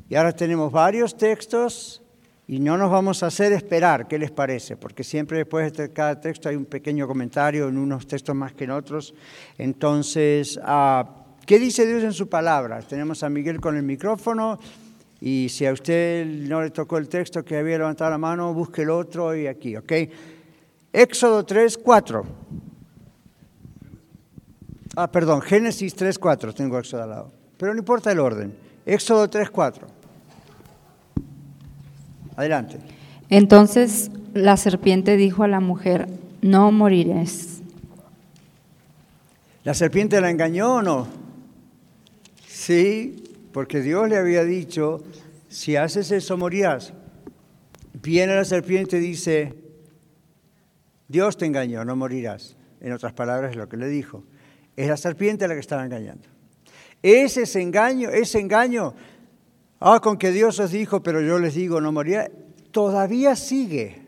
Y ahora tenemos varios textos y no nos vamos a hacer esperar, ¿qué les parece? Porque siempre después de cada texto hay un pequeño comentario, en unos textos más que en otros. Entonces, ah, ¿Qué dice Dios en su palabra? Tenemos a Miguel con el micrófono y si a usted no le tocó el texto que había levantado la mano, busque el otro y aquí, ¿ok? Éxodo 3, 4. Ah, perdón, Génesis 3, 4, tengo Éxodo al lado. Pero no importa el orden. Éxodo 3, 4. Adelante.
Entonces la serpiente dijo a la mujer, no morirás.
¿La serpiente la engañó o no? Sí, porque Dios le había dicho, si haces eso morirás. Viene la serpiente y dice, Dios te engañó, no morirás. En otras palabras, es lo que le dijo. Es la serpiente la que estaba engañando. Ese es engaño, ese engaño, ah, con que Dios os dijo, pero yo les digo, no morirá, todavía sigue.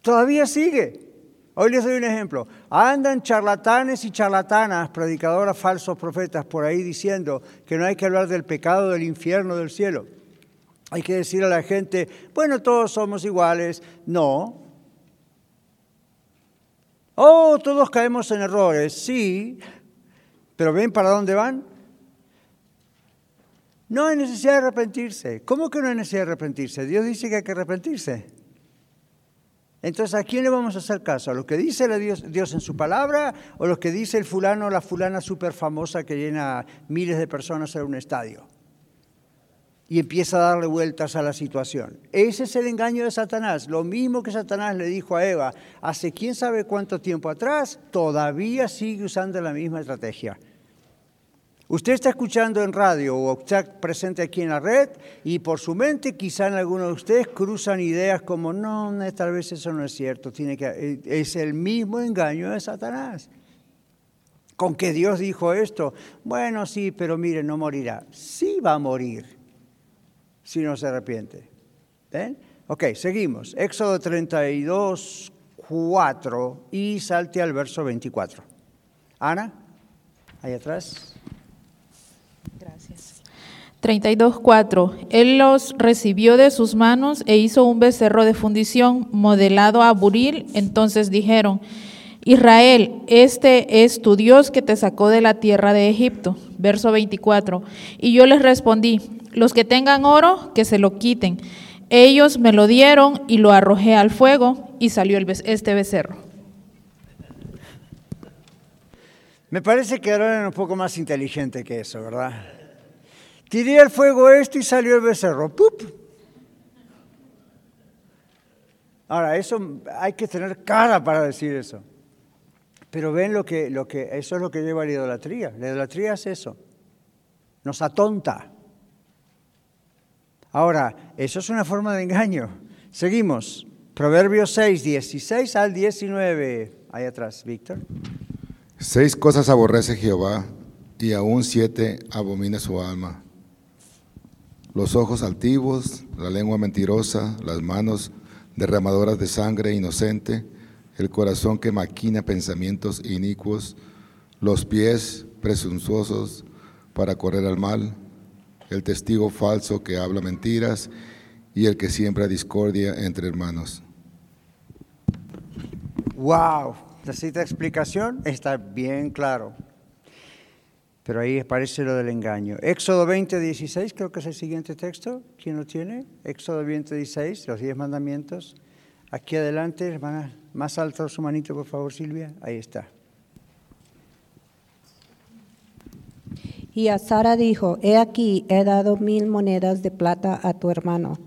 Todavía sigue. Hoy les doy un ejemplo. Andan charlatanes y charlatanas, predicadoras, falsos profetas por ahí diciendo que no hay que hablar del pecado, del infierno, del cielo. Hay que decir a la gente, bueno, todos somos iguales. No. Oh, todos caemos en errores, sí. Pero ¿ven para dónde van? No hay necesidad de arrepentirse. ¿Cómo que no hay necesidad de arrepentirse? Dios dice que hay que arrepentirse. Entonces, ¿a quién le vamos a hacer caso? ¿A lo que dice Dios, en su palabra o lo que dice el fulano o la fulana súper famosa que llena miles de personas en un estadio? Y empieza a darle vueltas a la situación. Ese es el engaño de Satanás. Lo mismo que Satanás le dijo a Eva hace quién sabe cuánto tiempo atrás, todavía sigue usando la misma estrategia. Usted está escuchando en radio o está presente aquí en la red y por su mente quizá algunos de ustedes cruzan ideas como, no, tal vez eso no es cierto, tiene que, eh, es el mismo engaño de Satanás. ¿Con que Dios dijo esto? Bueno, sí, pero mire, no morirá. Sí va a morir si no se arrepiente. ¿Ven? Ok, seguimos. Éxodo 32, 4 y salte al verso 24. Ana, ahí atrás.
32.4. Él los recibió de sus manos e hizo un becerro de fundición modelado a buril. Entonces dijeron, Israel, este es tu Dios que te sacó de la tierra de Egipto. Verso 24. Y yo les respondí, los que tengan oro, que se lo quiten. Ellos me lo dieron y lo arrojé al fuego y salió este becerro.
Me parece que ahora era un poco más inteligente que eso, ¿verdad? Tiré al fuego esto y salió el becerro. ¡Pup! Ahora, eso hay que tener cara para decir eso. Pero ven lo que, lo que, eso es lo que lleva a la idolatría. La idolatría es eso. Nos atonta. Ahora, eso es una forma de engaño. Seguimos. Proverbios 6, 16 al 19. Ahí atrás, Víctor.
Seis cosas aborrece Jehová y aún siete abomina su alma los ojos altivos, la lengua mentirosa, las manos derramadoras de sangre inocente, el corazón que maquina pensamientos inicuos, los pies presuntuosos para correr al mal, el testigo falso que habla mentiras y el que siembra discordia entre hermanos.
¡Wow! ¿Necesita explicación? Está bien claro. Pero ahí aparece lo del engaño. Éxodo 20, 16, creo que es el siguiente texto. ¿Quién lo tiene? Éxodo 20, 16, los diez mandamientos. Aquí adelante, hermana, más alto su manito, por favor, Silvia. Ahí está.
Y a Sara dijo, he aquí, he dado mil monedas de plata a tu hermano.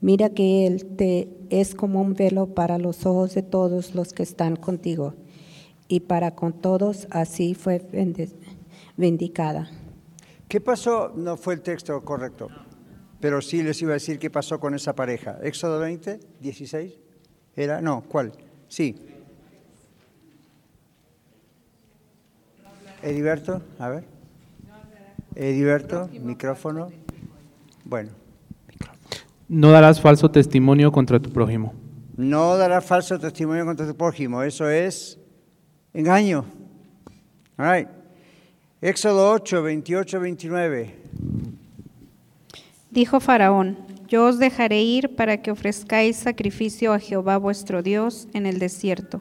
Mira que él te es como un velo para los ojos de todos los que están contigo. Y para con todos así fue vindicada.
¿Qué pasó? No fue el texto correcto, pero sí les iba a decir qué pasó con esa pareja. Éxodo 20, 16. ¿Era? No, ¿cuál? Sí. Ediberto, a ver. Ediberto, micrófono. Bueno.
No darás falso testimonio contra tu prójimo.
No darás falso testimonio contra tu prójimo. Eso es engaño. All right. Éxodo 8, 28, 29.
Dijo Faraón, yo os dejaré ir para que ofrezcáis sacrificio a Jehová vuestro Dios en el desierto.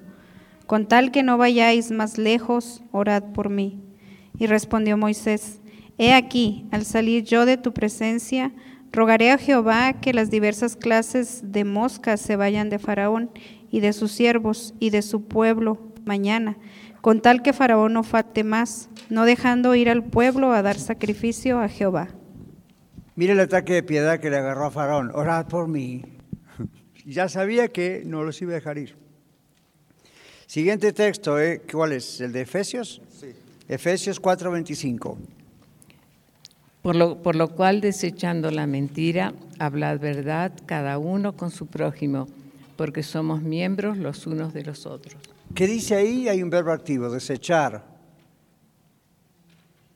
Con tal que no vayáis más lejos, orad por mí. Y respondió Moisés, He aquí, al salir yo de tu presencia, rogaré a Jehová que las diversas clases de moscas se vayan de Faraón y de sus siervos y de su pueblo mañana, con tal que Faraón no falte más, no dejando ir al pueblo a dar sacrificio a Jehová.
Mire el ataque de piedad que le agarró a Faraón. Orad por mí. [laughs] Ya sabía que no los iba a dejar ir. Siguiente texto, ¿eh? ¿cuál es? ¿El de Efesios? Sí. Efesios 4:25.
Por lo, por lo cual, desechando la mentira, hablad verdad cada uno con su prójimo, porque somos miembros los unos de los otros.
¿Qué dice ahí? Hay un verbo activo, desechar.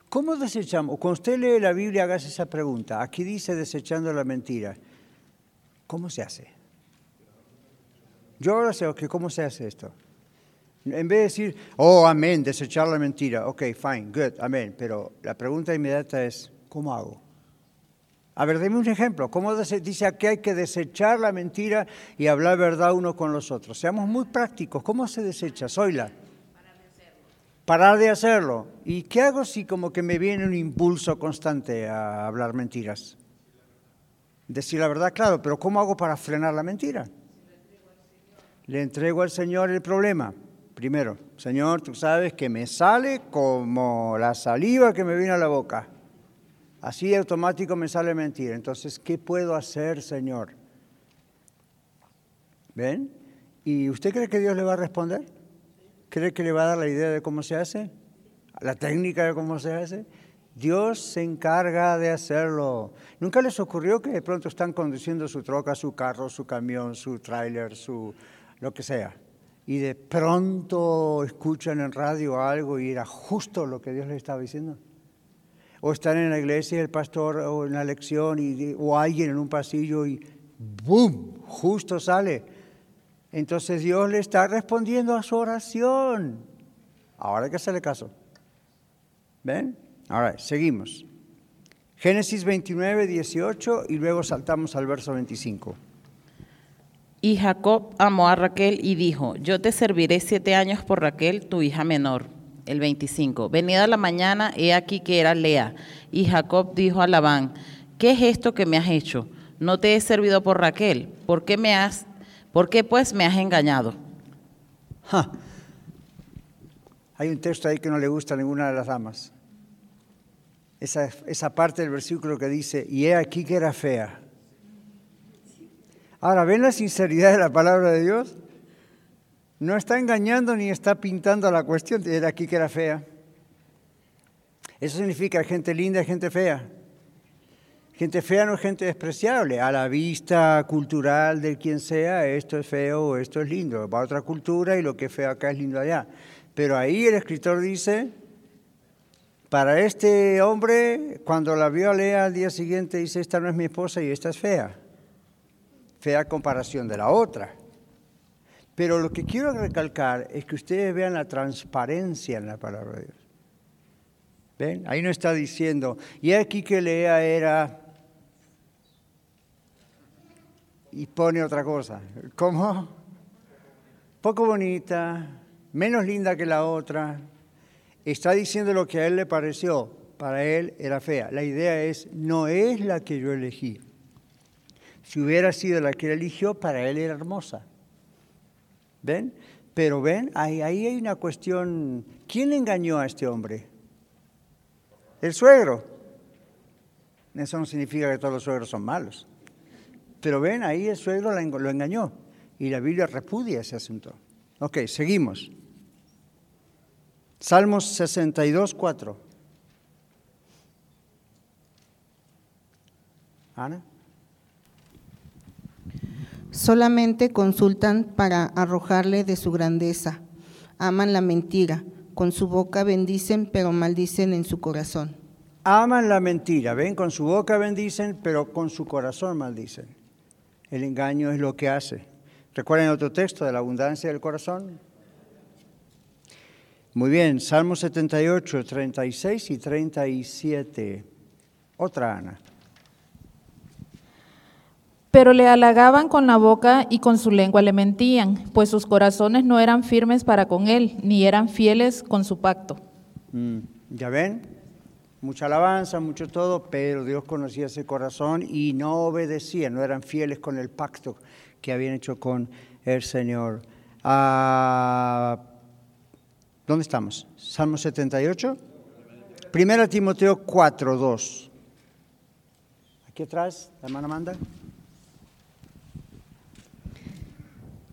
¿Cómo desechamos? Cuando usted lee la Biblia, hagas esa pregunta. Aquí dice desechando la mentira. ¿Cómo se hace? Yo ahora sé, ¿cómo se hace esto? En vez de decir, oh, amén, desechar la mentira. Ok, fine, good, amén. Pero la pregunta inmediata es, ¿cómo hago? A ver, deme un ejemplo. ¿Cómo dice que hay que desechar la mentira y hablar verdad uno con los otros? Seamos muy prácticos. ¿Cómo se desecha? Soyla. Parar de hacerlo. ¿Y qué hago si como que me viene un impulso constante a hablar mentiras? Decir la verdad, claro, pero ¿cómo hago para frenar la mentira? Le entrego al Señor el problema. Primero, Señor, tú sabes que me sale como la saliva que me viene a la boca. Así automático me sale mentira. Entonces, ¿qué puedo hacer, Señor? ¿Ven? ¿Y usted cree que Dios le va a responder? ¿Cree que le va a dar la idea de cómo se hace? ¿La técnica de cómo se hace? Dios se encarga de hacerlo. ¿Nunca les ocurrió que de pronto están conduciendo su troca, su carro, su camión, su tráiler, su lo que sea? Y de pronto escuchan en radio algo y era justo lo que Dios les estaba diciendo o están en la iglesia el pastor o en la lección y, o alguien en un pasillo y ¡boom! Justo sale. Entonces Dios le está respondiendo a su oración. Ahora hay que hacerle caso. ¿Ven? Ahora, seguimos. Génesis 29, 18 y luego saltamos al verso 25.
Y Jacob amó a Raquel y dijo, yo te serviré siete años por Raquel, tu hija menor el 25. Venida la mañana, he aquí que era Lea. Y Jacob dijo a Labán, ¿qué es esto que me has hecho? No te he servido por Raquel. ¿Por qué, me has, por qué pues me has engañado?
Hay un texto ahí que no le gusta a ninguna de las damas. Esa, esa parte del versículo que dice, y he aquí que era fea. Ahora, ¿ven la sinceridad de la palabra de Dios? No está engañando ni está pintando la cuestión. Era aquí que era fea. Eso significa gente linda y gente fea. Gente fea no es gente despreciable. A la vista cultural de quien sea, esto es feo o esto es lindo. Va a otra cultura y lo que es feo acá es lindo allá. Pero ahí el escritor dice, para este hombre, cuando la vio a Lea al día siguiente, dice, esta no es mi esposa y esta es fea. Fea comparación de la otra. Pero lo que quiero recalcar es que ustedes vean la transparencia en la palabra de Dios. ¿Ven? Ahí no está diciendo. Y aquí que Lea era... Y pone otra cosa. ¿Cómo? Poco bonita, menos linda que la otra. Está diciendo lo que a él le pareció. Para él era fea. La idea es, no es la que yo elegí. Si hubiera sido la que él eligió, para él era hermosa. ¿Ven? Pero ven, ahí, ahí hay una cuestión. ¿Quién engañó a este hombre? El suegro. Eso no significa que todos los suegros son malos. Pero ven, ahí el suegro lo engañó. Y la Biblia repudia ese asunto. Ok, seguimos. Salmos 62, 4. Ana.
Solamente consultan para arrojarle de su grandeza. Aman la mentira. Con su boca bendicen, pero maldicen en su corazón.
Aman la mentira, ven, con su boca bendicen, pero con su corazón maldicen. El engaño es lo que hace. ¿Recuerdan otro texto de la abundancia del corazón? Muy bien, Salmo 78, 36 y 37. Otra Ana.
Pero le halagaban con la boca y con su lengua le mentían, pues sus corazones no eran firmes para con él, ni eran fieles con su pacto.
Mm, ¿Ya ven? Mucha alabanza, mucho todo, pero Dios conocía ese corazón y no obedecía, no eran fieles con el pacto que habían hecho con el Señor. Ah, ¿Dónde estamos? Salmo 78. Primera Timoteo 4, 2. Aquí atrás, la hermana manda.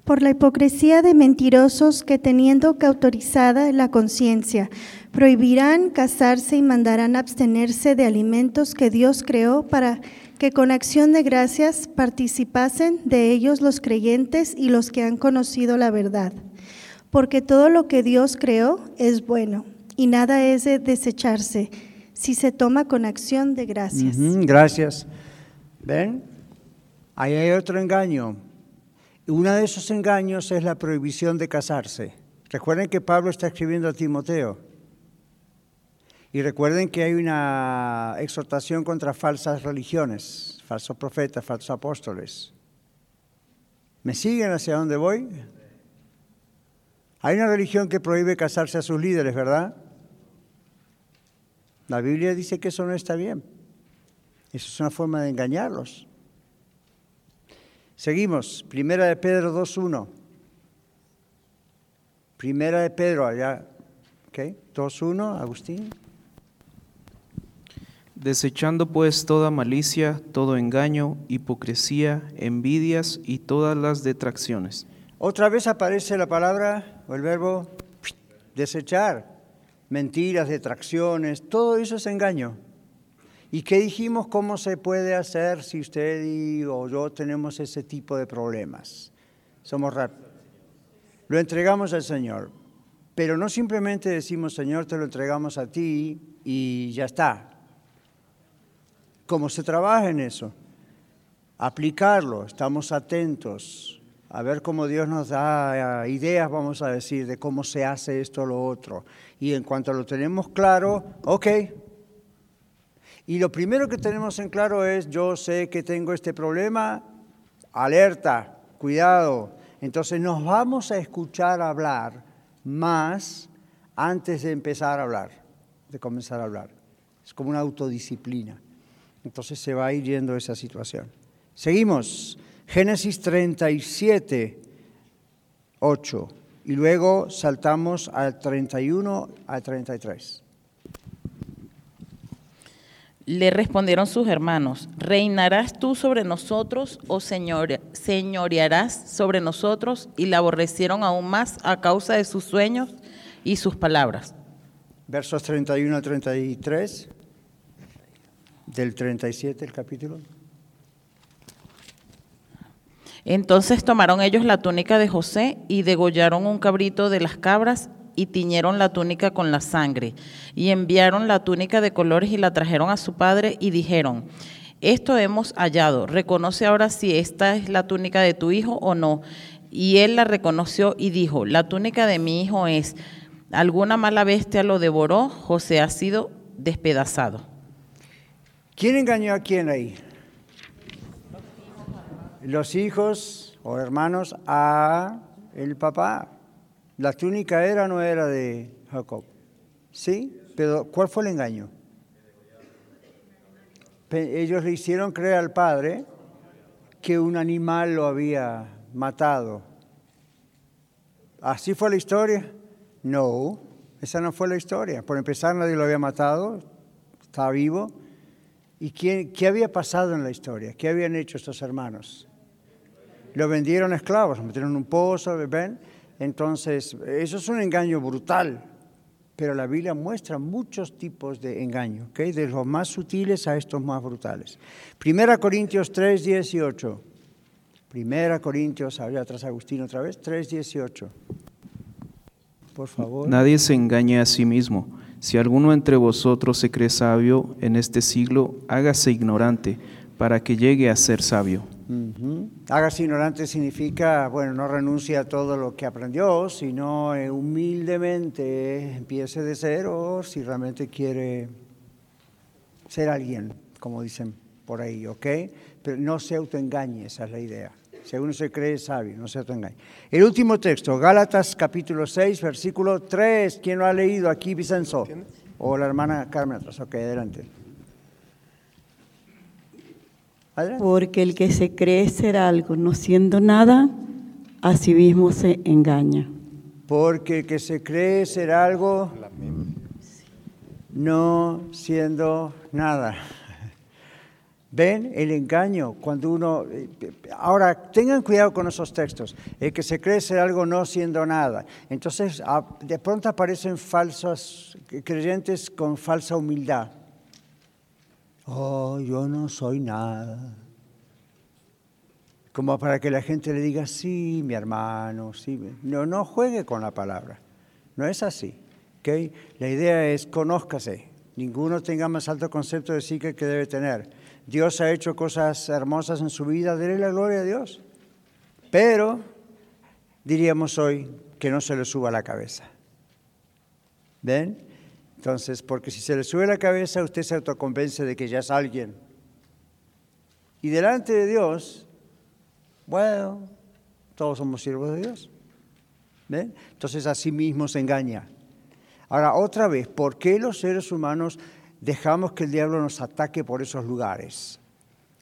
Por la hipocresía de mentirosos que teniendo cautorizada la conciencia, prohibirán casarse y mandarán abstenerse de alimentos que Dios creó para que con acción de gracias participasen de ellos los creyentes y los que han conocido la verdad. Porque todo lo que Dios creó es bueno y nada es de desecharse si se toma con acción de gracias.
gracias. ¿Ven? Ahí hay otro engaño uno de esos engaños es la prohibición de casarse. Recuerden que Pablo está escribiendo a Timoteo. Y recuerden que hay una exhortación contra falsas religiones, falsos profetas, falsos apóstoles. ¿Me siguen hacia dónde voy? Hay una religión que prohíbe casarse a sus líderes, ¿verdad? La Biblia dice que eso no está bien. Eso es una forma de engañarlos. Seguimos, Primera de Pedro 2.1. Primera de Pedro, allá, ¿ok? 2.1, Agustín.
Desechando pues toda malicia, todo engaño, hipocresía, envidias y todas las detracciones.
Otra vez aparece la palabra o el verbo desechar, mentiras, detracciones, todo eso es engaño. ¿Y qué dijimos? ¿Cómo se puede hacer si usted y o yo tenemos ese tipo de problemas? Somos. Lo entregamos al Señor. Pero no simplemente decimos, Señor, te lo entregamos a ti y ya está. ¿Cómo se trabaja en eso? Aplicarlo, estamos atentos a ver cómo Dios nos da eh, ideas, vamos a decir, de cómo se hace esto o lo otro. Y en cuanto lo tenemos claro, ok, y lo primero que tenemos en claro es, yo sé que tengo este problema, alerta, cuidado. Entonces nos vamos a escuchar hablar más antes de empezar a hablar, de comenzar a hablar. Es como una autodisciplina. Entonces se va a ir yendo esa situación. Seguimos. Génesis 37, 8. Y luego saltamos al 31 al 33.
Le respondieron sus hermanos, ¿reinarás tú sobre nosotros o señorearás sobre nosotros? Y la aborrecieron aún más a causa de sus sueños y sus palabras.
Versos 31 al 33, del 37 el capítulo.
Entonces tomaron ellos la túnica de José y degollaron un cabrito de las cabras y tiñeron la túnica con la sangre, y enviaron la túnica de colores y la trajeron a su padre y dijeron, esto hemos hallado, reconoce ahora si esta es la túnica de tu hijo o no. Y él la reconoció y dijo, la túnica de mi hijo es, alguna mala bestia lo devoró, José ha sido despedazado.
¿Quién engañó a quién ahí? Los hijos o hermanos a el papá. La túnica era no era de Jacob. ¿Sí? Pero ¿cuál fue el engaño? Ellos le hicieron creer al padre que un animal lo había matado. ¿Así fue la historia? No, esa no fue la historia. Por empezar, nadie lo había matado, estaba vivo. ¿Y qué, qué había pasado en la historia? ¿Qué habían hecho estos hermanos? Lo vendieron a esclavos, lo metieron en un pozo, ¿ven? Entonces, eso es un engaño brutal, pero la Biblia muestra muchos tipos de engaño, ¿ok? De los más sutiles a estos más brutales. Primera Corintios 3, 18. Primera Corintios, había atrás Agustín otra vez, 3, 18. Por favor.
Nadie se engañe a sí mismo. Si alguno entre vosotros se cree sabio en este siglo, hágase ignorante para que llegue a ser sabio.
Hágase ignorante significa, bueno, no renuncie a todo lo que aprendió, sino eh, humildemente empiece de cero si realmente quiere ser alguien, como dicen por ahí, ¿ok? Pero no se autoengañe, esa es la idea. Si uno se cree sabio, no se autoengañe. El último texto, Gálatas capítulo 6, versículo 3. ¿Quién lo ha leído aquí, Vicenzo? O la hermana Carmen. Ok, adelante.
Porque el que se cree ser algo no siendo nada, a sí mismo se engaña.
Porque el que se cree ser algo no siendo nada. ¿Ven el engaño cuando uno... Ahora, tengan cuidado con esos textos. El que se cree ser algo no siendo nada. Entonces, de pronto aparecen falsos creyentes con falsa humildad. Oh, yo no soy nada. Como para que la gente le diga, sí, mi hermano, sí. No, no juegue con la palabra. No es así. ¿okay? La idea es, conózcase. Ninguno tenga más alto concepto de sí que que debe tener. Dios ha hecho cosas hermosas en su vida, dele la gloria a Dios. Pero diríamos hoy que no se le suba la cabeza. ¿Ven? Entonces, porque si se le sube la cabeza, usted se autoconvence de que ya es alguien. Y delante de Dios, bueno, todos somos siervos de Dios. ¿Ven? Entonces, así mismo se engaña. Ahora, otra vez, ¿por qué los seres humanos dejamos que el diablo nos ataque por esos lugares?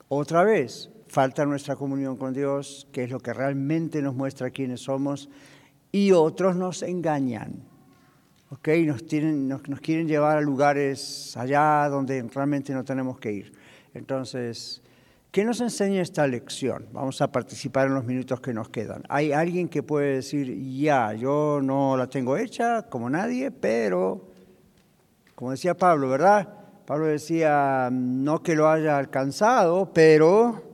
Otra vez, falta nuestra comunión con Dios, que es lo que realmente nos muestra quiénes somos, y otros nos engañan. ¿Ok? Nos, nos, quieren llevar a lugares allá donde realmente no tenemos que ir. Entonces, ¿qué nos enseña esta lección? Vamos a participar en los minutos que nos quedan. Hay alguien que puede decir, ya, yo no la tengo hecha como nadie, pero, como decía Pablo, ¿verdad? Pablo decía, no que lo haya alcanzado, pero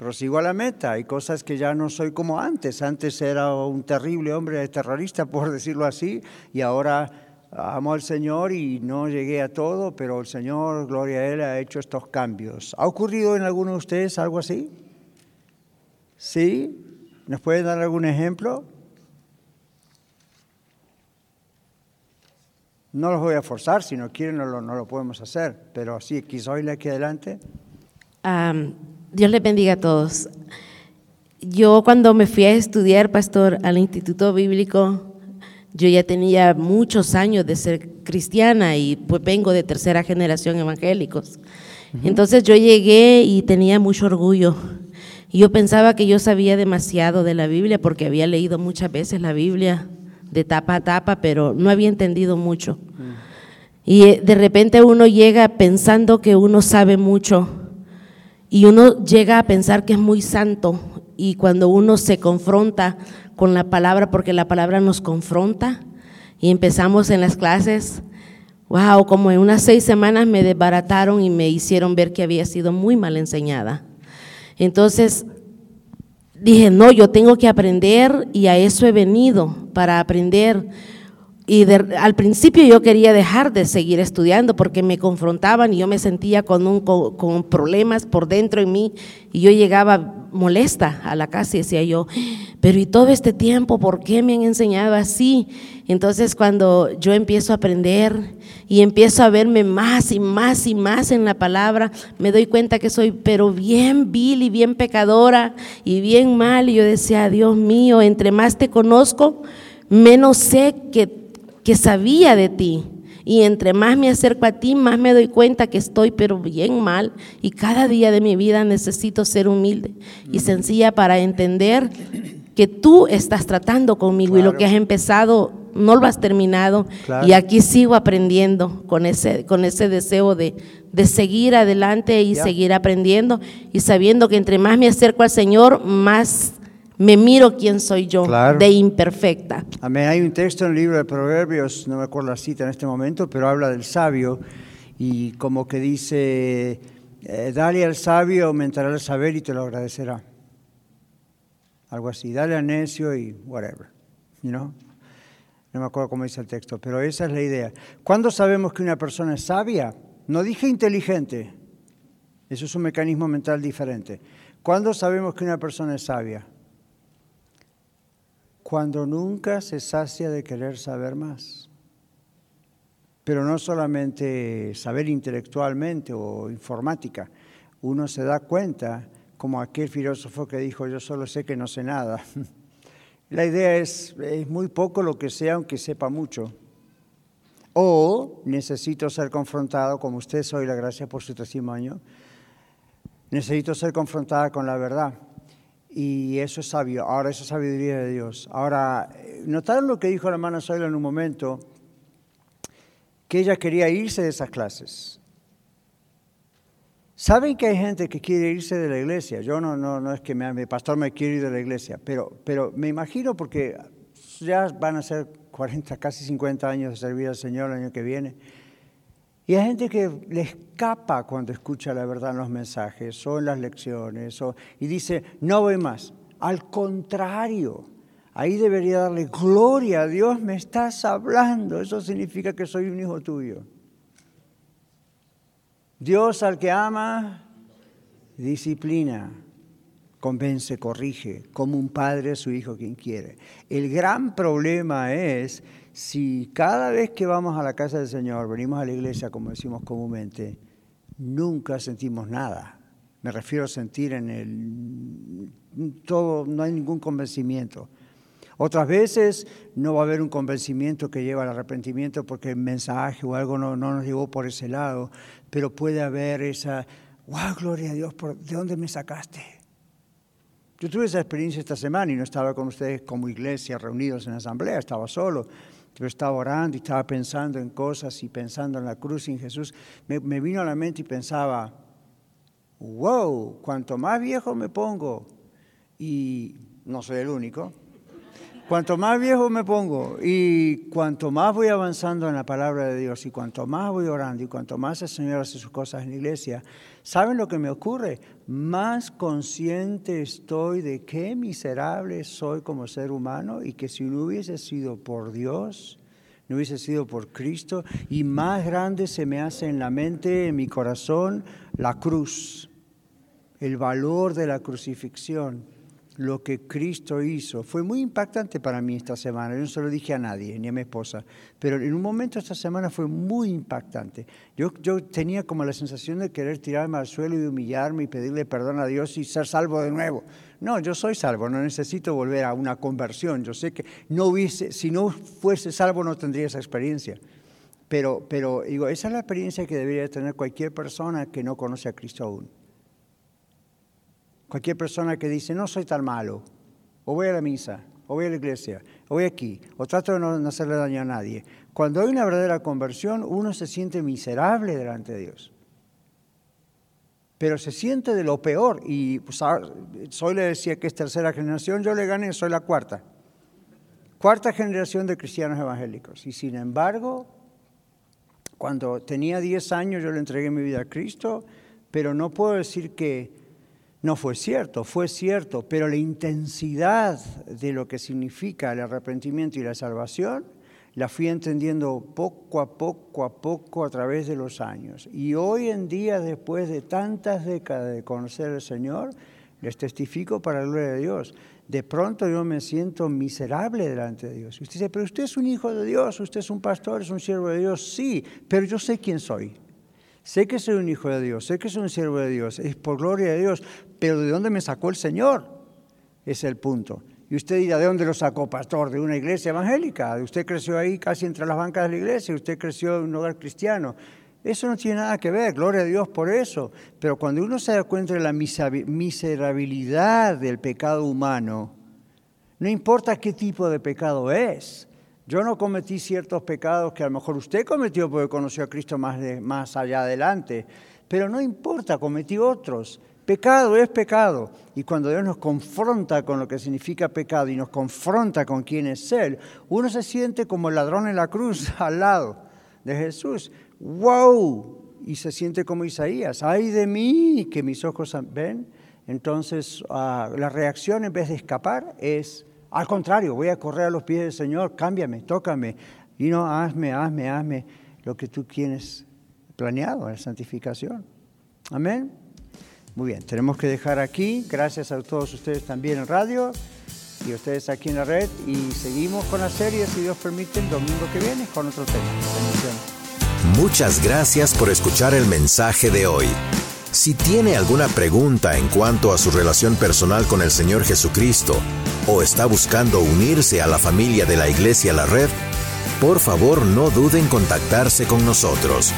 prosigo a la meta. Hay cosas que ya no soy como antes. Antes era un terrible hombre terrorista, [laughs] por decirlo así, y ahora amo al Señor y no llegué a todo, pero el Señor, gloria a Él, ha hecho estos cambios. ¿Ha ocurrido en alguno de ustedes algo así? ¿Sí? ¿Nos pueden dar algún ejemplo? No los voy a forzar, si no quieren no lo, no lo podemos hacer, pero sí, quizá hoy aquí adelante.
Dios les bendiga a todos. Yo cuando me fui a estudiar, pastor, al Instituto Bíblico, yo ya tenía muchos años de ser cristiana y pues vengo de tercera generación evangélicos. Entonces yo llegué y tenía mucho orgullo. Y yo pensaba que yo sabía demasiado de la Biblia porque había leído muchas veces la Biblia de tapa a tapa, pero no había entendido mucho. Y eh, de repente uno llega pensando que uno sabe mucho y uno llega a pensar que es muy santo y cuando uno se confronta con la palabra, porque la palabra nos confronta, y empezamos en las clases, wow, como en unas seis semanas me desbarataron y me hicieron ver que había sido muy mal enseñada. Entonces dije, no, yo tengo que aprender y a eso he venido, para aprender y al principio yo quería dejar de seguir estudiando porque me confrontaban y yo me sentía con, un, con, problemas por dentro en mí y yo llegaba molesta a la casa y decía yo, pero y todo este tiempo, ¿por qué me han enseñado así? Entonces cuando yo empiezo a aprender y empiezo a verme más y más y más en la palabra, me doy cuenta que soy pero bien vil y bien pecadora y bien mal. Y yo decía, Dios mío, entre más te conozco, menos sé que, que sabía de ti. Y entre más me acerco a ti, más me doy cuenta que estoy pero bien mal. Y cada día de mi vida necesito ser humilde y sencilla para entender que tú estás tratando conmigo y lo que has empezado no lo has terminado. Y aquí sigo aprendiendo con ese, con ese deseo de, de seguir adelante y seguir aprendiendo y sabiendo que entre más me acerco al Señor, más me miro quién soy yo, de imperfecta.
Amén. Hay un texto en el libro de Proverbios, no me acuerdo la cita en este momento, pero habla del sabio y como que dice, eh, dale al sabio, aumentará el saber y te lo agradecerá. Algo así, dale al necio y whatever, you know? No me acuerdo cómo dice el texto, pero esa es la idea. ¿Cuándo sabemos que una persona es sabia? No dije inteligente, eso es un mecanismo mental diferente. ¿Cuándo sabemos que una persona es sabia? Cuando nunca se sacia de querer saber más. Pero no solamente saber intelectualmente o informática, uno se da cuenta, como aquel filósofo que dijo, yo solo sé que no sé nada. [laughs] La idea es, es muy poco lo que sea, aunque sepa mucho. O necesito ser confrontado, como usted soy, la gracia por su testimonio, necesito ser confrontada con la verdad. Y eso es sabio, ahora eso es sabiduría de Dios. Ahora, notaron lo que dijo la hermana Zoila en un momento, que ella quería irse de esas clases. Saben que hay gente que quiere irse de la iglesia. Yo no, no, no es que mi pastor me quiere ir de la iglesia, pero, pero me imagino porque ya van a ser 40, casi 50 años de servir al Señor el año que viene. Y hay gente que le escapa cuando escucha la verdad en los mensajes o en las lecciones y dice, no voy más. Al contrario, ahí debería darle gloria a Dios, me estás hablando. Eso significa que soy un hijo tuyo. Dios al que ama, disciplina, convence, corrige, como un padre a su hijo quien quiere. El gran problema es si cada vez que vamos a la casa del Señor, venimos a la iglesia, como decimos comúnmente, nunca sentimos nada. Me refiero a sentir en el todo, no hay ningún convencimiento. Otras veces no va a haber un convencimiento que lleva al arrepentimiento porque el mensaje o algo no, no nos llevó por ese lado, pero puede haber esa, wow, gloria a Dios, ¿de dónde me sacaste? Yo tuve esa experiencia esta semana y no estaba con ustedes como iglesia reunidos en asamblea, estaba solo. Yo estaba orando y estaba pensando en cosas y pensando en la cruz y en Jesús. Me, me vino a la mente y pensaba, wow, cuanto más viejo me pongo, y no soy el único, cuanto más viejo me pongo y cuanto más voy avanzando en la palabra de Dios y cuanto más voy orando y cuanto más el Señor hace sus cosas en la iglesia, ¿saben lo que me ocurre? Más consciente estoy de qué miserable soy como ser humano y que si no hubiese sido por Dios, no hubiese sido por Cristo, y más grande se me hace en la mente, en mi corazón, la cruz, el valor de la crucifixión lo que Cristo hizo. Fue muy impactante para mí esta semana. Yo no se lo dije a nadie, ni a mi esposa, pero en un momento esta semana fue muy impactante. Yo, yo tenía como la sensación de querer tirarme al suelo y humillarme y pedirle perdón a Dios y ser salvo de nuevo. No, yo soy salvo, no necesito volver a una conversión. Yo sé que no hubiese, si no fuese salvo no tendría esa experiencia. Pero, pero digo, esa es la experiencia que debería tener cualquier persona que no conoce a Cristo aún. Cualquier persona que dice, no soy tan malo, o voy a la misa, o voy a la iglesia, o voy aquí, o trato de no hacerle daño a nadie. Cuando hay una verdadera conversión, uno se siente miserable delante de Dios. Pero se siente de lo peor. Y pues, Soy le decía que es tercera generación, yo le gané, soy la cuarta. Cuarta generación de cristianos evangélicos. Y sin embargo, cuando tenía 10 años yo le entregué mi vida a Cristo, pero no puedo decir que no fue cierto, fue cierto, pero la intensidad de lo que significa el arrepentimiento y la salvación la fui entendiendo poco a poco a poco a través de los años. Y hoy en día, después de tantas décadas de conocer al Señor, Les testifico para la gloria de Dios. De pronto yo me siento miserable delante de Dios. Usted dice, pero usted es un hijo de Dios, usted es un pastor, es un siervo de Dios. Sí, pero yo sé quién soy. Sé que soy un hijo de Dios, sé que soy un siervo de Dios, es por gloria de Dios, pero ¿de dónde me sacó el Señor? Es el punto. Y usted dirá, ¿de dónde lo sacó, pastor? De una iglesia evangélica. Usted creció ahí casi entre las bancas de la iglesia, usted creció en un hogar cristiano. Eso no tiene nada que ver, gloria a Dios por eso. Pero cuando uno se da cuenta de la miserabilidad del pecado humano, no importa qué tipo de pecado es. Yo no cometí ciertos pecados que a lo mejor usted cometió porque conoció a Cristo más, más allá adelante, pero no importa, cometí otros. Pecado es pecado. Y cuando Dios nos confronta con lo que significa pecado y nos confronta con quién es Él, uno se siente como el ladrón en la cruz [laughs] al lado de Jesús wow, y se siente como Isaías, ay de mí, que mis ojos ven. Entonces ah, la reacción en vez de escapar es, al contrario, voy a correr a los pies del Señor, cámbiame, tócame, y no, hazme, hazme, hazme lo que tú tienes planeado en la santificación. Amén. Muy bien, tenemos que dejar aquí. Gracias a todos ustedes también en radio y ustedes aquí en la red. Y seguimos con la serie, si Dios permite, el domingo que viene con otro tema. Bendiciones.
Muchas gracias por escuchar el mensaje de hoy. Si tiene alguna pregunta en cuanto a su relación personal con el Señor Jesucristo o está buscando unirse a la familia de la Iglesia La Red, por favor no duden en contactarse con nosotros.